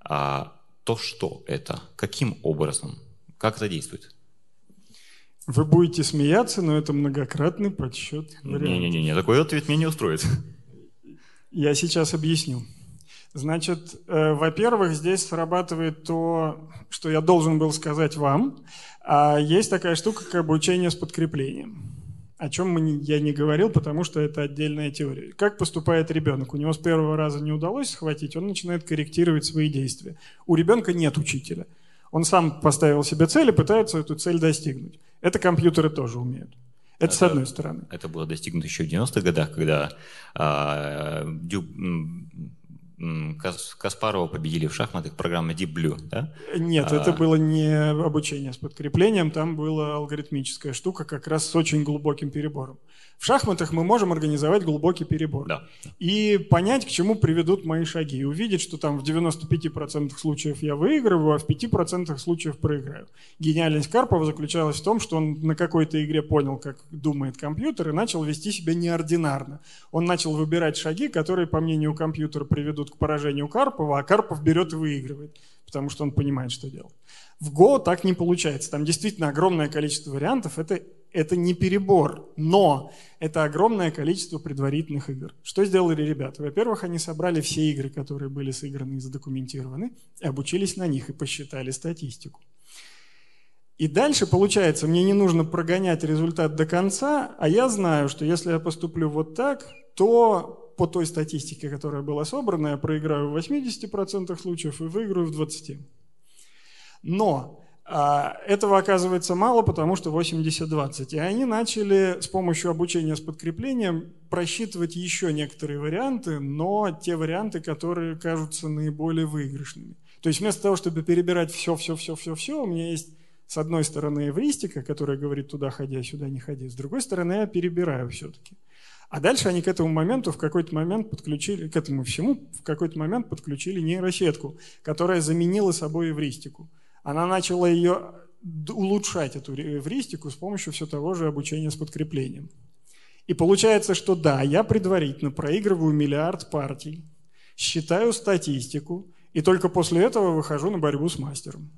а, то что это? Каким образом? Как это действует? Вы будете смеяться, но это многократный подсчет. Не-не-не, такой ответ меня не устроит. Я сейчас объясню. Значит, э, во-первых, здесь срабатывает то, что я должен был сказать вам. А есть такая штука, как обучение с подкреплением. О чем мы не- я не говорил, потому что это отдельная теория. Как поступает ребенок? У него с первого раза не удалось схватить, он начинает корректировать свои действия. У ребенка нет учителя. Он сам поставил себе цель и пытается эту цель достигнуть. Это компьютеры тоже умеют. Это, с Это- одной стороны. Это было достигнуто еще в 90-х годах, когда а, Дю- Кас- Каспарова победили в шахматах программа Deep Blue, да? Нет, А. это было не обучение с подкреплением, там была алгоритмическая штука как раз с очень глубоким перебором. В шахматах мы можем организовать глубокий перебор Да. и понять, к чему приведут мои шаги, и увидеть, что там в 95% случаев я выигрываю, а в 5% случаев проиграю. Гениальность Карпова заключалась в том, что он на какой-то игре понял, как думает компьютер, и начал вести себя неординарно. Он начал выбирать шаги, которые, по мнению компьютера, приведут к поражению Карпова, а Карпов берет и выигрывает, потому что он понимает, что делать. В Go так не получается. Там действительно огромное количество вариантов. Это, это не перебор, но это огромное количество предварительных игр. Что сделали ребята? Во-первых, они собрали все игры, которые были сыграны и задокументированы, и обучились на них, и посчитали статистику. И дальше, получается, мне не нужно прогонять результат до конца, а я знаю, что если я поступлю вот так, то по той статистике, которая была собрана, я проиграю в 80% случаев и выиграю в 20%. Но а, этого оказывается мало, потому что 80-20. И они начали с помощью обучения с подкреплением просчитывать еще некоторые варианты, но те варианты, которые кажутся наиболее выигрышными. То есть вместо того, чтобы перебирать все-все-все-все-все, у меня есть с одной стороны эвристика, которая говорит туда ходи, а сюда не ходи. С другой стороны я перебираю все-таки. А дальше они к этому моменту в какой-то момент подключили, к этому всему в какой-то момент подключили нейросетку, которая заменила собой эвристику. Она начала ее улучшать, эту эвристику, с помощью все того же обучения с подкреплением. И получается, что да, я предварительно проигрываю миллиард партий, считаю статистику, и только после этого выхожу на борьбу с мастером.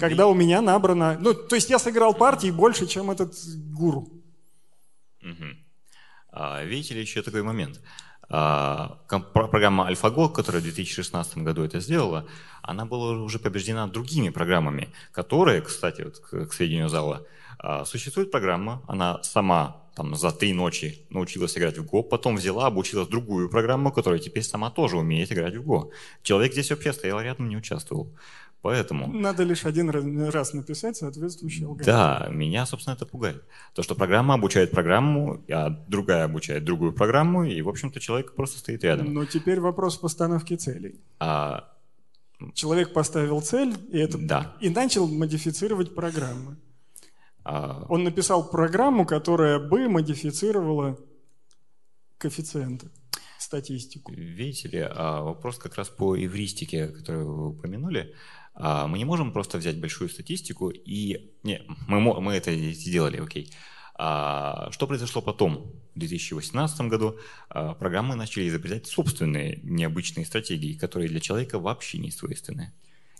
Когда у меня набрано... Ну, то есть я сыграл партии больше, чем этот гуру. А, Видите ли, еще такой момент. А, Программа AlphaGo, которая в 2016 году это сделала, она была уже побеждена другими программами, которые, кстати, вот к к сведению зала, а, существует программа, она сама там за три ночи научилась играть в Go, потом взяла, обучилась другую программу, которая теперь сама тоже умеет играть в Go. Человек здесь вообще стоял рядом, не участвовал. Поэтому... Надо лишь один раз- написать соответствующий алгоритм. Да, меня, собственно, это пугает. То, что программа обучает программу, а другая обучает другую программу, и, в общем-то, человек просто стоит рядом. Но теперь вопрос постановки целей. А, Человек поставил цель и, это, Да. и начал модифицировать программы. а, Он написал программу, которая бы модифицировала коэффициенты, статистику. видите ли, а, вопрос как раз по эвристике, которую вы упомянули. А, мы не можем просто взять большую статистику и... Не, мы, мы это сделали, окей. А, что произошло потом? В 2018 году а, программы начали изобретать собственные необычные стратегии, которые для человека вообще не свойственны.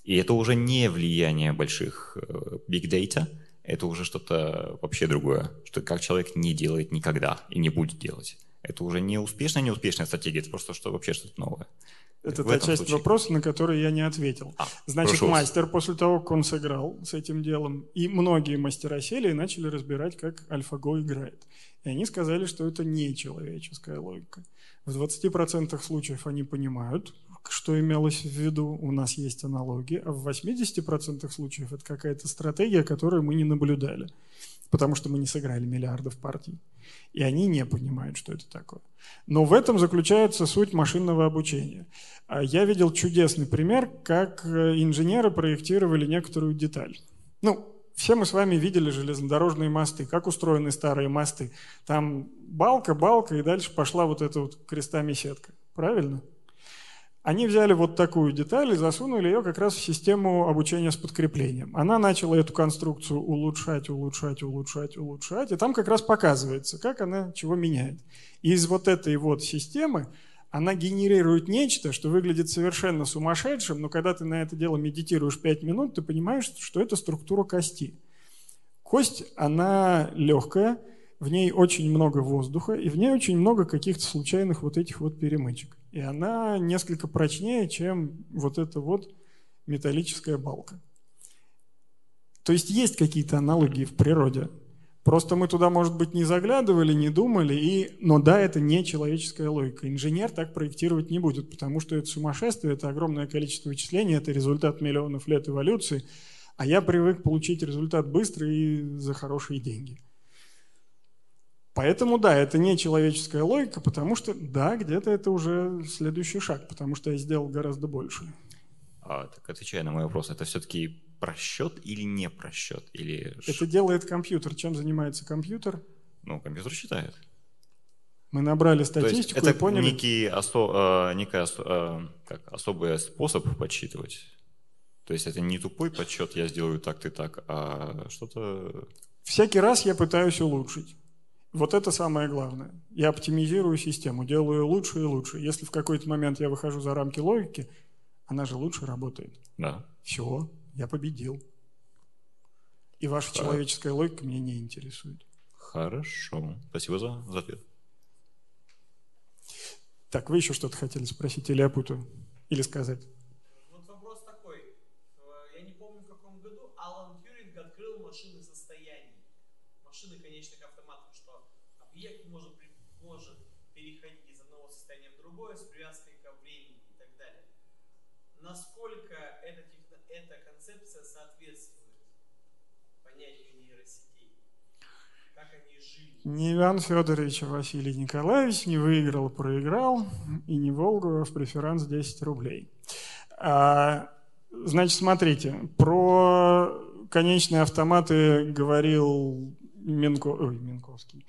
И это уже не влияние больших э, big data, это уже что-то вообще другое, что как человек не делает никогда и не будет делать. Это уже не успешная, неуспешная стратегия, это просто что вообще что-то новое. Это В та часть случае. вопроса, на который я не ответил. А, Значит, прошу мастер после того, как он сыграл с этим делом, и многие мастера сели и начали разбирать, как AlphaGo играет. И они сказали, что это не человеческая логика. В 20% случаев они понимают, что имелось в виду, у нас есть аналогии, а в 80% случаев это какая-то стратегия, которую мы не наблюдали, потому что мы не сыграли миллиардов партий. И они не понимают, что это такое. Но в этом заключается суть машинного обучения. А Я видел чудесный пример, как э, инженеры проектировали некоторую деталь. Ну, все мы с вами видели железнодорожные мосты, как устроены старые мосты. Там балка, балка, и дальше пошла вот эта вот крестами сетка. Правильно? Они взяли вот такую деталь и засунули ее как раз в систему обучения с подкреплением. Она начала эту конструкцию улучшать, улучшать, улучшать, улучшать, и там как раз показывается, как она чего меняет. И из вот этой вот системы она генерирует нечто, что выглядит совершенно сумасшедшим, но когда ты на это дело медитируешь 5 минут, ты понимаешь, что это структура кости. Кость, она легкая, в ней очень много воздуха, и в ней очень много каких-то случайных вот этих вот перемычек. И она несколько прочнее, чем вот эта вот металлическая балка. То есть есть какие-то аналогии в природе. Просто мы туда, может быть, не заглядывали, не думали, и... но да, это не человеческая логика. Инженер так проектировать не будет, потому что это сумасшествие, это огромное количество вычислений, это результат миллионов лет эволюции, а я привык получить результат быстро и за хорошие деньги. Поэтому да, это не человеческая логика, потому что да, где-то это уже следующий шаг, потому что я сделал гораздо больше. А, так отвечая на мой вопрос, это все-таки просчет или не просчет? Или... Это делает компьютер. Чем занимается компьютер? Ну, компьютер считает. Мы набрали статистику это и поняли. некий осо, э, некий осо, э, как, особый способ подсчитывать. То есть это не тупой подсчет, я сделаю так, ты так, а что-то... Всякий раз я пытаюсь улучшить. Вот это самое главное. Я оптимизирую систему, делаю лучше и лучше. Если в какой-то момент я выхожу за рамки логики, она же лучше работает. Да. Все, я победил. И ваша Да. человеческая логика меня не интересует. Хорошо. Спасибо за, за ответ. Так, вы еще что-то хотели спросить или я путаю? Или сказать? Вот вопрос такой. Э, Я не помню, в каком году Алан Тьюринг открыл машины состояний. Машины конечных автоматов, что объект может, при- может переходить из одного состояния в другое с привязкой ко времени и так далее. Насколько эта, техно- эта концепция соответствует понятию нейросетей? Как они жили? Ни Иван Федорович, Василий Николаевич не выиграл, проиграл, и не Волгу в преферанс 10 рублей. А, значит, смотрите, про конечные автоматы говорил Минко... Ой, Минковский.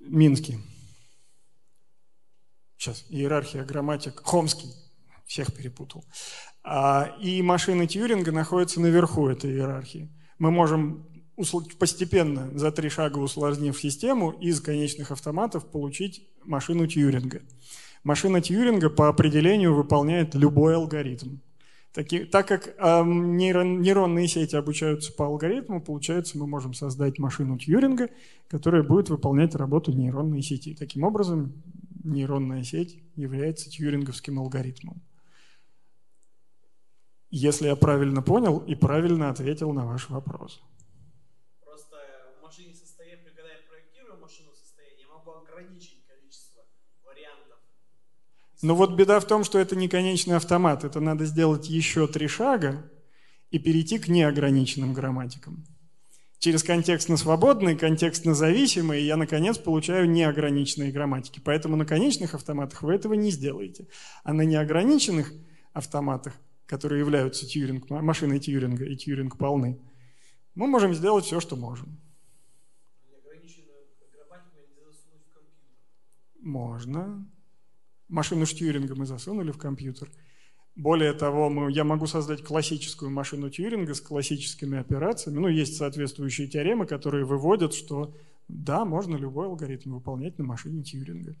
Минский. Сейчас, иерархия, грамматик. Хомский. Всех перепутал. А, и машины Тьюринга находятся наверху этой иерархии. Мы можем постепенно, за три шага усложнив систему, из конечных автоматов получить машину Тьюринга. Машина Тьюринга по определению выполняет любой алгоритм. Таки- так как эм, нейрон- нейронные сети обучаются по алгоритму, получается, мы можем создать машину Тьюринга, которая будет выполнять работу нейронной сети. Таким образом, нейронная сеть является тьюринговским алгоритмом. Если я правильно понял и правильно ответил на ваш вопрос. Просто в машине состояния, когда я проектирую машину состояния, я могу ограничить количество вариантов. Но вот беда в том, что это не конечный автомат. Это надо сделать еще три шага и перейти к неограниченным грамматикам. Через контекстно-свободные, контекстно-зависимые я, наконец, получаю неограниченные грамматики. Поэтому на конечных автоматах вы этого не сделаете. А на неограниченных автоматах, которые являются Тьюринг, машиной Тьюринга и Тьюринг полны, мы можем сделать все, что можем. Можно. Машину Тьюринга мы засунули в компьютер. Более того, мы, я могу создать классическую машину Тьюринга с классическими операциями. Ну, есть соответствующие теоремы, которые выводят, что да, можно любой алгоритм выполнять на машине Тьюринга.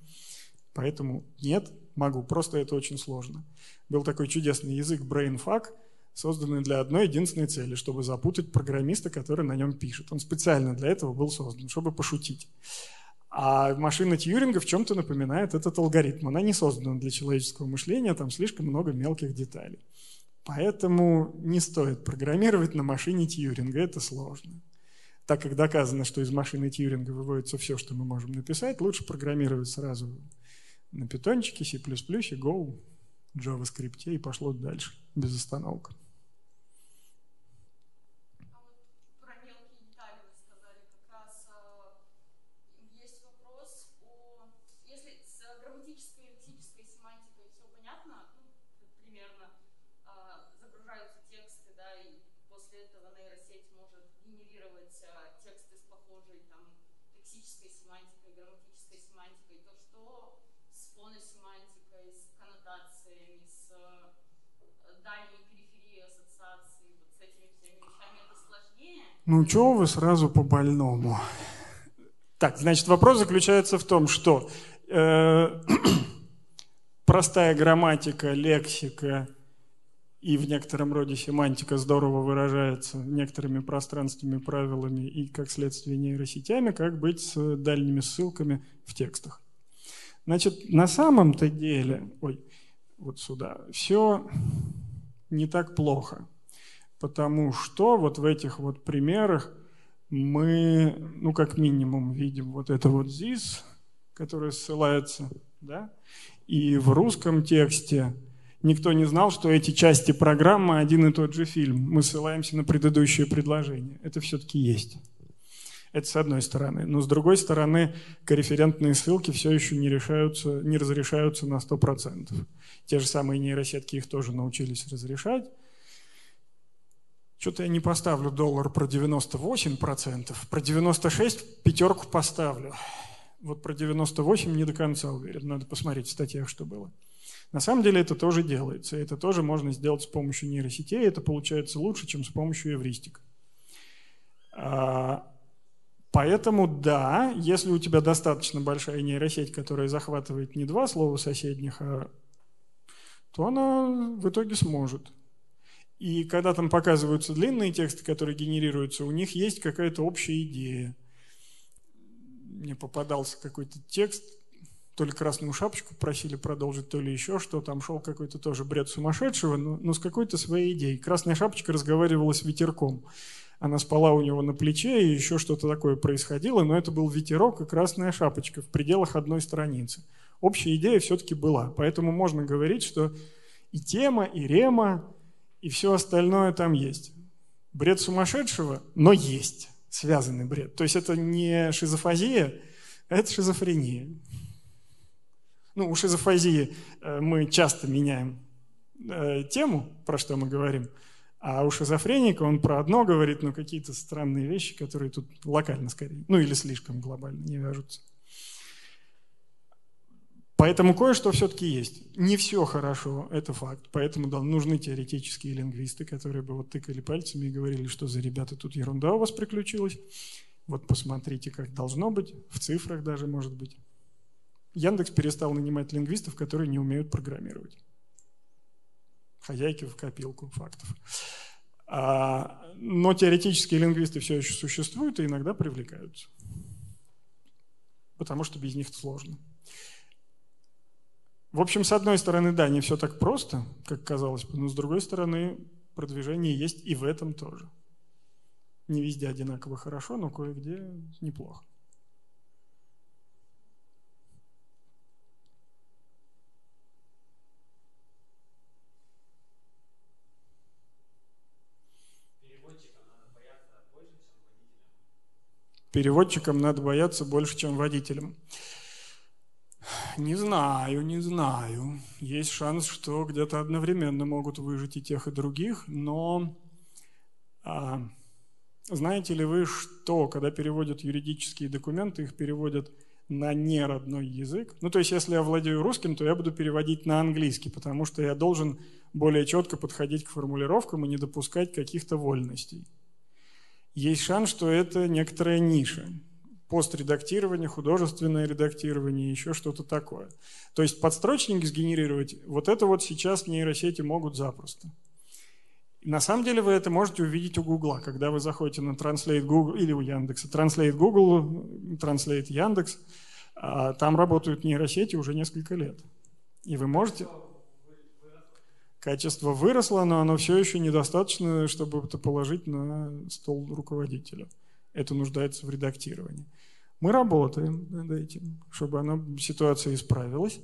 Поэтому нет, могу, просто это очень сложно. Был такой чудесный язык BrainFuck, созданный для одной единственной цели, чтобы запутать программиста, который на нем пишет. Он специально для этого был создан, чтобы пошутить. А машина Тьюринга в чем-то напоминает этот алгоритм. Она не создана для человеческого мышления, там слишком много мелких деталей. Поэтому не стоит программировать на машине Тьюринга, это сложно. Так как доказано, что из машины Тьюринга выводится все, что мы можем написать, лучше программировать сразу на питончике, C++, Go, JavaScript и пошло дальше, без остановок. А вот про мелкие детали вы сказали. Как раз э, есть вопрос о... Если с грамматической и лексической семантикой все понятно, ну, примерно, э, загружаются тексты, да, и после этого нейросеть может генерировать э, тексты с похожей там лексической семантикой, грамматической семантикой, то что с традиционной семантикой, с коннотациями, с э, дальней периферией ассоциаций, вот с этими всеми вещами это сложнее? Ну, чего вы сразу по больному? Так, значит, вопрос заключается в том, что э, простая грамматика, лексика и в некотором роде семантика здорово выражается некоторыми пространственными правилами и, как следствие, нейросетями, как быть с дальними ссылками в текстах. Значит, на самом-то деле, ой, вот сюда, все не так плохо, потому что вот в этих вот примерах мы, ну, как минимум, видим вот это вот this, которое ссылается, да, и в русском тексте никто не знал, что эти части программы один и тот же фильм. Мы ссылаемся на предыдущее предложение. Это все-таки есть. Это с одной стороны. Но с другой стороны, корреферентные ссылки все еще не, решаются, не разрешаются на 100%. Те же самые нейросетки их тоже научились разрешать. Что-то я не поставлю доллар про 98%, про 96% пятерку поставлю. Вот про 98 не до конца уверен, надо посмотреть в статьях, что было. На самом деле это тоже делается, это тоже можно сделать с помощью нейросетей, это получается лучше, чем с помощью эвристик. А, поэтому да, если у тебя достаточно большая нейросеть, которая захватывает не два слова соседних, а то она в итоге сможет. И когда там показываются длинные тексты, которые генерируются, у них есть какая-то общая идея. Мне попадался какой-то текст, то ли красную шапочку просили продолжить, то ли еще что. Там шел какой-то тоже бред сумасшедшего, но, но с какой-то своей идеей. Красная шапочка разговаривала с ветерком. Она спала у него на плече, и еще что-то такое происходило, но это был ветерок и красная шапочка в пределах одной страницы. Общая идея все-таки была. Поэтому можно говорить, что и тема, и рема, и все остальное там есть. Бред сумасшедшего, но есть связанный бред. То есть это не шизофазия, а это шизофрения. Ну, у шизофазии э, мы часто меняем э, тему, про что мы говорим, а у шизофреника он про одно говорит, но какие-то странные вещи, которые тут локально скорее, ну или слишком глобально не вяжутся. Поэтому кое-что все-таки есть. Не все хорошо, это факт. Поэтому да, нужны теоретические лингвисты, которые бы вот тыкали пальцами и говорили, что за ребята тут ерунда у вас приключилась. Вот посмотрите, как должно быть, в цифрах даже может быть. Яндекс перестал нанимать лингвистов, которые не умеют программировать. Хозяйки в копилку фактов. А, но теоретические лингвисты все еще существуют и иногда привлекаются. Потому что без них сложно. В общем, с одной стороны, да, не все так просто, как казалось бы, но с другой стороны, продвижение есть и в этом тоже. Не везде одинаково хорошо, но кое-где неплохо. Переводчикам надо бояться больше, чем водителям. Не знаю, не знаю. Есть шанс, что где-то одновременно могут выжить и тех, и других, но а, знаете ли вы, что когда переводят юридические документы, их переводят на неродной язык? Ну, то есть, если я владею русским, то я буду переводить на английский, потому что я должен более четко подходить к формулировкам и не допускать каких-то вольностей. Есть шанс, что это некоторая ниша постредактирование, художественное редактирование, еще что-то такое. То есть подстрочники сгенерировать, вот это вот сейчас нейросети могут запросто. на самом деле вы это можете увидеть у Гугла, когда вы заходите на Translate Google или у Яндекса. Translate Google, Translate Яндекс, а там работают нейросети уже несколько лет. И вы можете... Качество выросло, но оно все еще недостаточно, чтобы это положить на стол руководителя. Это нуждается в редактировании. Мы работаем над этим, чтобы она, ситуация исправилась.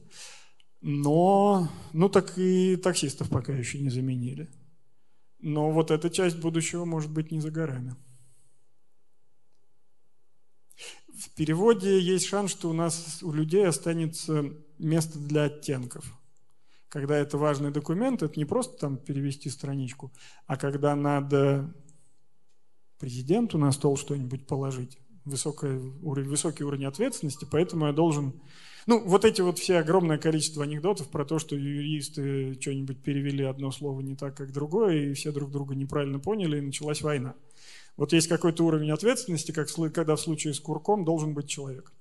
Но, ну так и таксистов пока еще не заменили. Но вот эта часть будущего может быть не за горами. В переводе есть шанс, что у нас, у людей останется место для оттенков. Когда это важный документ, это не просто там перевести страничку, а когда надо президенту на стол что-нибудь положить, высокий уровень, высокий уровень ответственности, поэтому я должен... Ну, вот эти вот все огромное количество анекдотов про то, что юристы что-нибудь перевели одно слово не так, как другое, и все друг друга неправильно поняли, и началась война. Вот есть какой-то уровень ответственности, как когда в случае с курком должен быть человек.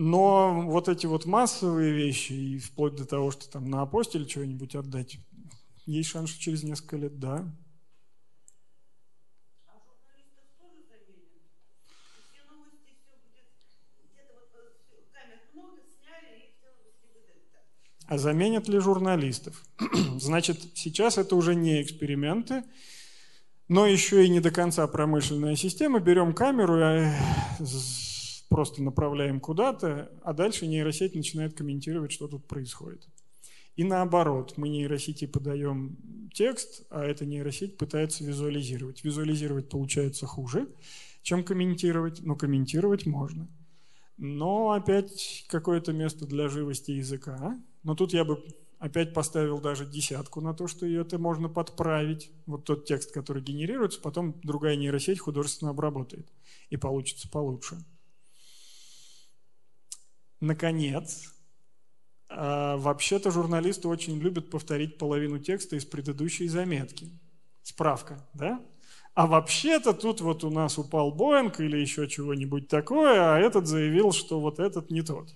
Но вот эти вот массовые вещи, и вплоть до того, что там на апостиле что-нибудь отдать, есть шанс, что через несколько лет, да. А журналистов тоже заменят? Все новости, все будет, где-то вот э, всё, камер много, сняли, и все новости будет это. А заменят ли журналистов? Значит, сейчас это уже не эксперименты, но еще и не до конца промышленная система. Берем камеру, э, просто направляем куда-то, а дальше нейросеть начинает комментировать, что тут происходит. И наоборот, мы нейросети подаем текст, а эта нейросеть пытается визуализировать. Визуализировать получается хуже, чем комментировать, но комментировать можно. Но опять какое-то место для живости языка. Но тут я бы опять поставил даже десятку на то, что это можно подправить. Вот тот текст, который генерируется, потом другая нейросеть художественно обработает. И получится получше. Наконец, а, вообще-то журналисты очень любят повторить половину текста из предыдущей заметки. Справка, да? А вообще-то тут вот у нас упал Боинг или еще чего-нибудь такое, а этот заявил, что вот этот не тот.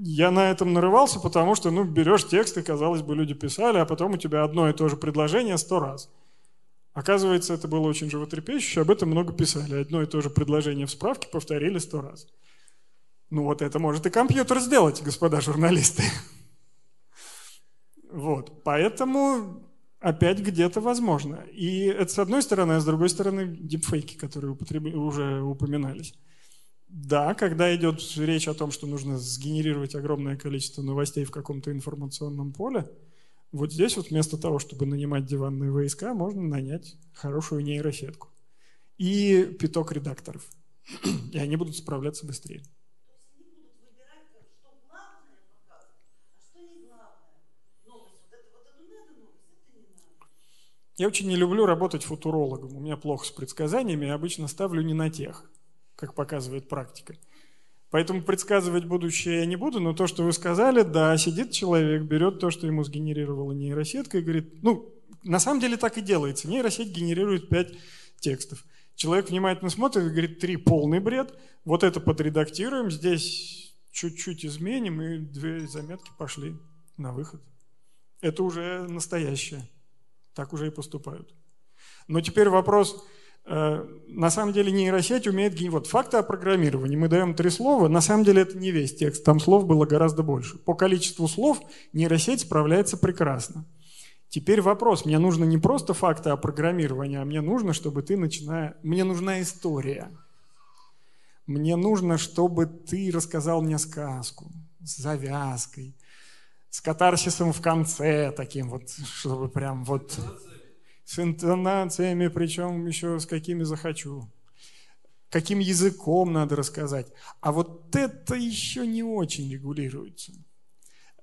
Я на этом нарывался, потому что, ну, берешь текст, и, казалось бы, люди писали, а потом у тебя одно и то же предложение сто раз. Оказывается, это было очень животрепещуще, об этом много писали. Одно и то же предложение в справке повторили сто раз. Ну вот это может и компьютер сделать, господа журналисты. Вот, поэтому опять где-то возможно. И это с одной стороны, а с другой стороны дипфейки, которые употреб- уже упоминались. Да, когда идет речь о том, что нужно сгенерировать огромное количество новостей в каком-то информационном поле, вот здесь вот вместо того, чтобы нанимать диванные войска, можно нанять хорошую нейросетку и пяток редакторов. И они будут справляться быстрее. Я очень не люблю работать футурологом. У меня плохо с предсказаниями, я обычно ставлю не на тех, как показывает практика. Поэтому предсказывать будущее я не буду, но то, что вы сказали, да, сидит человек, берет то, что ему сгенерировала нейросетка и говорит, ну, на самом деле так и делается. Нейросеть генерирует пять текстов. Человек внимательно смотрит и говорит, три полный бред, вот это подредактируем, здесь чуть-чуть изменим, и две заметки пошли на выход. Это уже настоящее. Так уже и поступают. Но теперь вопрос, на самом деле нейросеть умеет... Вот факты о программировании. Мы даем три слова, на самом деле это не весь текст, там слов было гораздо больше. По количеству слов нейросеть справляется прекрасно. Теперь вопрос, мне нужно не просто факты о программировании, а мне нужно, чтобы ты начиная... Мне нужна история. Мне нужно, чтобы ты рассказал мне сказку с завязкой, с катарсисом в конце таким вот, чтобы прям вот с интонациями, причем еще с какими захочу. Каким языком надо рассказать. А вот это еще не очень регулируется.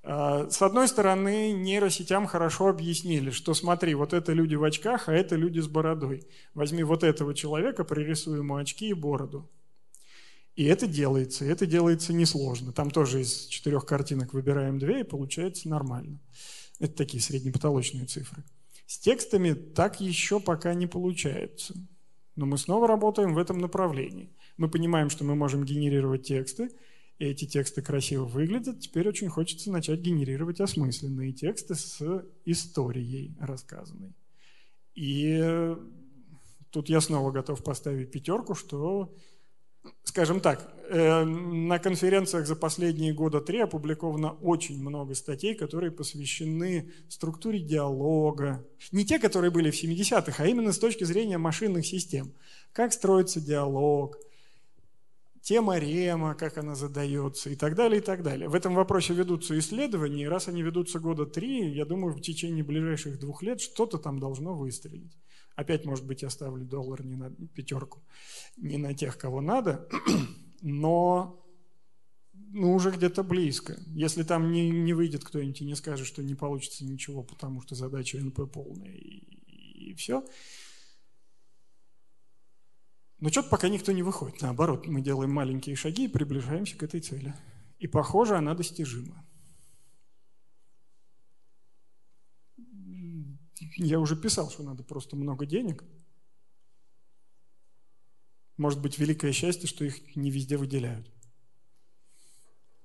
А, С одной стороны, нейросетям хорошо объяснили, что смотри, вот это люди в очках, а это люди с бородой. Возьми вот этого человека, пририсуй ему очки и бороду. И это делается, и это делается несложно. Там тоже из четырех картинок выбираем две, и получается нормально. Это такие среднепотолочные цифры. С текстами так еще пока не получается. Но мы снова работаем в этом направлении. Мы понимаем, что мы можем генерировать тексты, и эти тексты красиво выглядят. Теперь очень хочется начать генерировать осмысленные тексты с историей рассказанной. И тут я снова готов поставить пятерку, что Скажем так, э, на конференциях за последние года три опубликовано очень много статей, которые посвящены структуре диалога. Не те, которые были в 70-х, а именно с точки зрения машинных систем. Как строится диалог, тема рема, как она задается и так далее, и так далее. В этом вопросе ведутся исследования, и раз они ведутся года три, я думаю, в течение ближайших двух лет что-то там должно выстрелить. Опять, может быть, я ставлю доллар не на пятерку, не на тех, кого надо, но ну, уже где-то близко. Если там не, не выйдет кто-нибудь и не скажет, что не получится ничего, потому что задача НП полная и, и все, Но что-то пока никто не выходит. Наоборот, мы делаем маленькие шаги и приближаемся к этой цели. И похоже, она достижима. Я уже писал, что надо просто много денег. Может быть, великое счастье, что их не везде выделяют.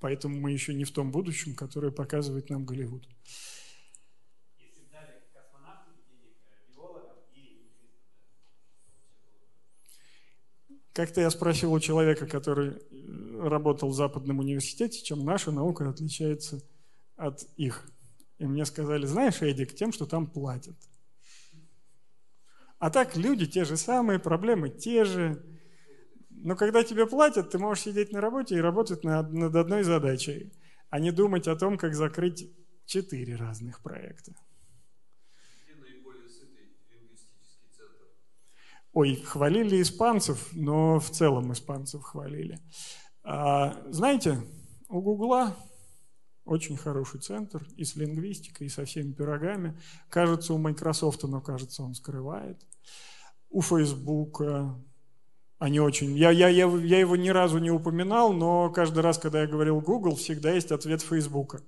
Поэтому мы еще не в том будущем, которое показывает нам Голливуд. Как-то я спросил у человека, который э, работал в Западном университете, чем наша наука отличается от их. И мне сказали, знаешь, Эдик, тем, что там платят. А так люди те же самые, проблемы те же. Но когда тебе платят, ты можешь сидеть на работе и работать над, над одной задачей, а не думать о том, как закрыть четыре разных проекта. Ой, хвалили испанцев, но в целом испанцев хвалили. А, знаете, у Гугла очень хороший центр и с лингвистикой, и со всеми пирогами. Кажется, у Microsoft, но кажется, он скрывает. У Facebook они очень... Я, я, я, я его ни разу не упоминал, но каждый раз, когда я говорил Google, всегда есть ответ Facebook.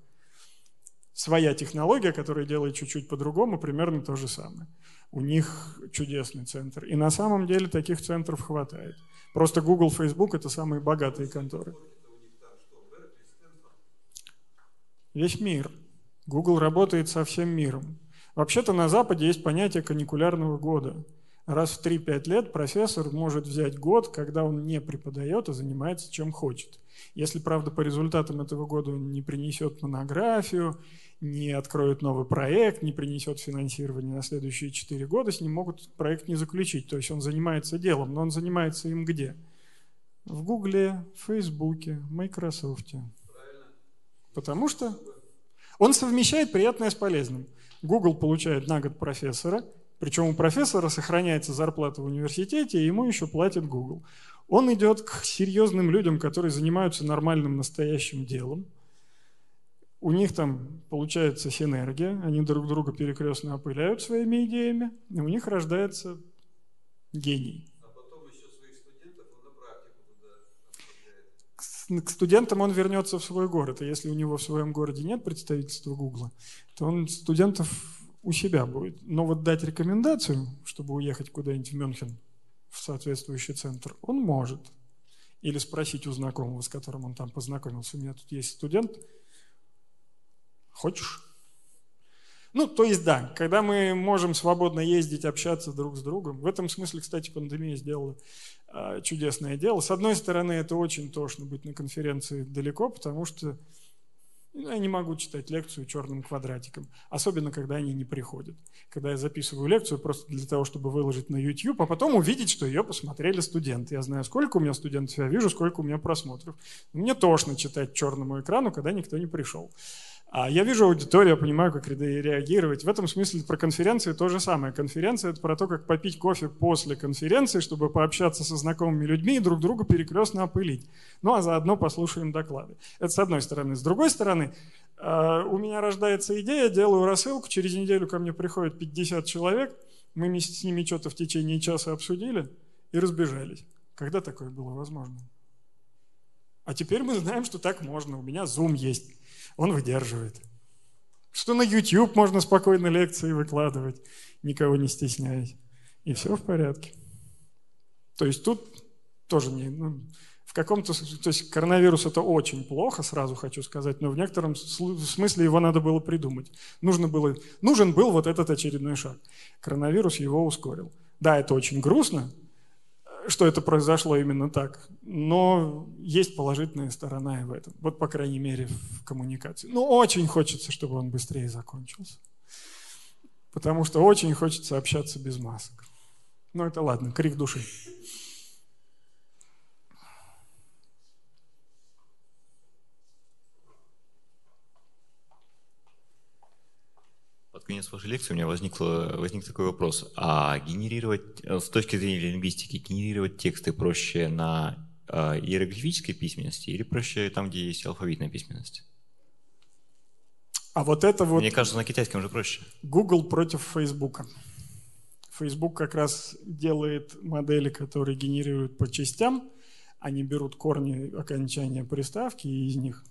Своя технология, которая делает чуть-чуть по-другому, примерно то же самое. У них чудесный центр. И на самом деле таких центров хватает. Просто Google, Facebook – это самые богатые конторы. Весь мир. Google работает со всем миром. Вообще-то на Западе есть понятие каникулярного года. Раз в 3-5 лет профессор может взять год, когда он не преподает, а занимается чем хочет. Если, правда, по результатам этого года он не принесет монографию, не откроет новый проект, не принесет финансирование на следующие 4 года, с ним могут проект не заключить. То есть он занимается делом, но он занимается им где? В Гугле, в Фейсбуке, Microsoft. Потому что он совмещает приятное с полезным. Google получает на год профессора, причем у профессора сохраняется зарплата в университете, и ему еще платит Google. Он идет к серьезным людям, которые занимаются нормальным настоящим делом. У них там получается синергия, они друг друга перекрестно опыляют своими идеями, и у них рождается гений. А потом еще своих студентов он на практику туда отправляет. К студентам он вернется в свой город, и если у него в своем городе нет представительства Гугла, то он студентов у себя будет. Но вот дать рекомендацию, чтобы уехать куда-нибудь в Мюнхен, в соответствующий центр, он может. Или спросить у знакомого, с которым он там познакомился. У меня тут есть студент. Хочешь? Ну, то есть, да, когда мы можем свободно ездить, общаться друг с другом. В этом смысле, кстати, пандемия сделала чудесное дело. С одной стороны, это очень тошно быть на конференции далеко, потому что ну, я не могу читать лекцию черным квадратиком, особенно когда они не приходят. Когда я записываю лекцию просто для того, чтобы выложить на YouTube, а потом увидеть, что ее посмотрели студенты. Я знаю, сколько у меня студентов, я вижу, сколько у меня просмотров. Мне тошно читать черному экрану, когда никто не пришел. А я вижу аудиторию, я понимаю, как ре- реагировать. В этом смысле про конференции то же самое. Конференция – это про то, как попить кофе после конференции, чтобы пообщаться со знакомыми людьми и друг друга перекрестно опылить. Ну, а заодно послушаем доклады. Это с одной стороны. С другой стороны, э, у меня рождается идея, делаю рассылку, через неделю ко мне приходит 50 человек, мы с ними что-то в течение часа обсудили и разбежались. Когда такое было возможно? А теперь мы знаем, что так можно. У меня Zoom есть. Он выдерживает. Что на YouTube можно спокойно лекции выкладывать, никого не стесняясь. И все в порядке. То есть тут тоже не... ну, в каком-то... То есть коронавирус это очень плохо, сразу хочу сказать, но в некотором смысле его надо было придумать. Нужно было, нужен был вот этот очередной шаг. Коронавирус его ускорил. Да, это очень грустно, что это произошло именно так. Но есть положительная сторона и в этом. Вот, по крайней мере, в коммуникации. Ну, очень хочется, чтобы он быстрее закончился. Потому что очень хочется общаться без масок. Ну, это ладно, крик души. Под конец вашей лекции у меня возникло, возник такой вопрос. А генерировать, э, с точки зрения лингвистики, генерировать тексты проще на э, иероглифической письменности или проще там, где есть алфавитная письменность? А вот это вот Мне кажется, на китайском же проще. Google против Фейсбука. Facebook как раз делает модели, которые генерируют по частям. Они берут корни окончания приставки и из них.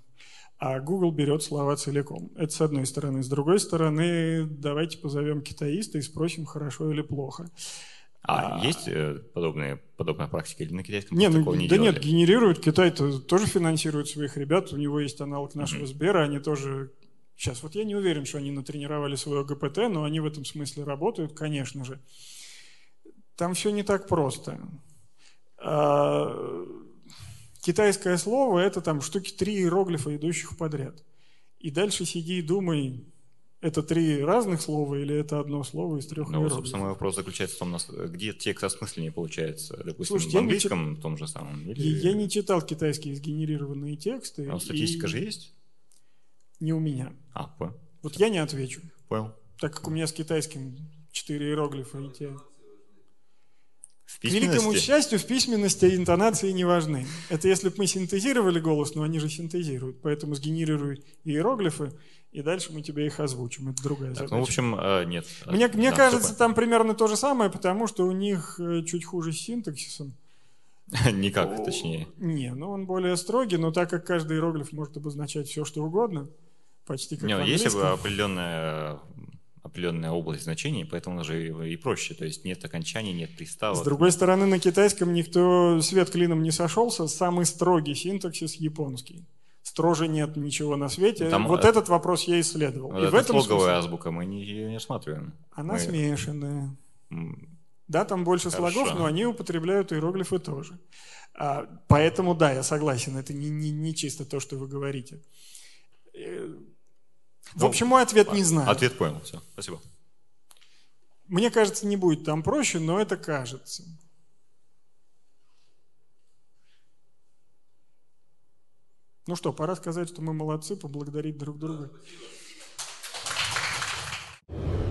А Google берет слова целиком. Это с одной стороны. С другой стороны, давайте позовем китаиста и спросим, хорошо или плохо. А, есть э, подобные, подобная практика или на китайском Не, ну, не да делали? нет, генерируют. Китай -то тоже финансирует своих ребят. У него есть аналог нашего Сбера. Они тоже... Сейчас, вот я не уверен, что они натренировали свое ГПТ, но они в этом смысле работают, конечно же. Там все не так просто. А, Китайское слово – это там штуки три иероглифа, идущих подряд. И дальше сиди и думай, это три разных слова или это одно слово из трех Ну, вот, собственно, мой вопрос заключается в том, где текст осмысленнее получается. Допустим, Слушайте, в я не английском том же самом? Или... Я я не читал китайские сгенерированные тексты. А статистика и же есть? Не у меня. А, понял. Вот я не отвечу, Понял. так как у меня с китайским четыре иероглифа и те. К великому счастью, в письменности интонации не важны. Это если бы мы синтезировали голос, но они же синтезируют. Поэтому сгенерируй иероглифы, и дальше мы тебе их озвучим. Это другая Так, задача. ну, в общем, э, нет. Мне, Да, мне всё кажется, там примерно то же самое, потому что у них э, чуть хуже с синтаксисом. Никак, точнее. Не, ну он более строгий, но так как каждый иероглиф может обозначать все, что угодно, почти как Не, если бы определенная, определенная область значений, поэтому даже и, и проще. То есть нет окончаний, нет приставок. С другой стороны, на китайском никто свет клином не сошелся. Самый строгий синтаксис японский. Строже нет ничего на свете. Там, вот э, этот вопрос я исследовал. Вот И в этом слоговая смысле азбука мы не, ее не рассматриваем. она Мы- смешанная. м, Да, там больше Хорошо. слогов, но они употребляют иероглифы тоже. А, поэтому, да, я согласен, это не, не, не чисто то, что вы говорите. В ну, общем, мой ответ не а, знаю. Ответ понял, все, спасибо. Мне кажется, не будет там проще, но это кажется. Ну что, пора сказать, что мы молодцы, поблагодарить друг друга. Спасибо.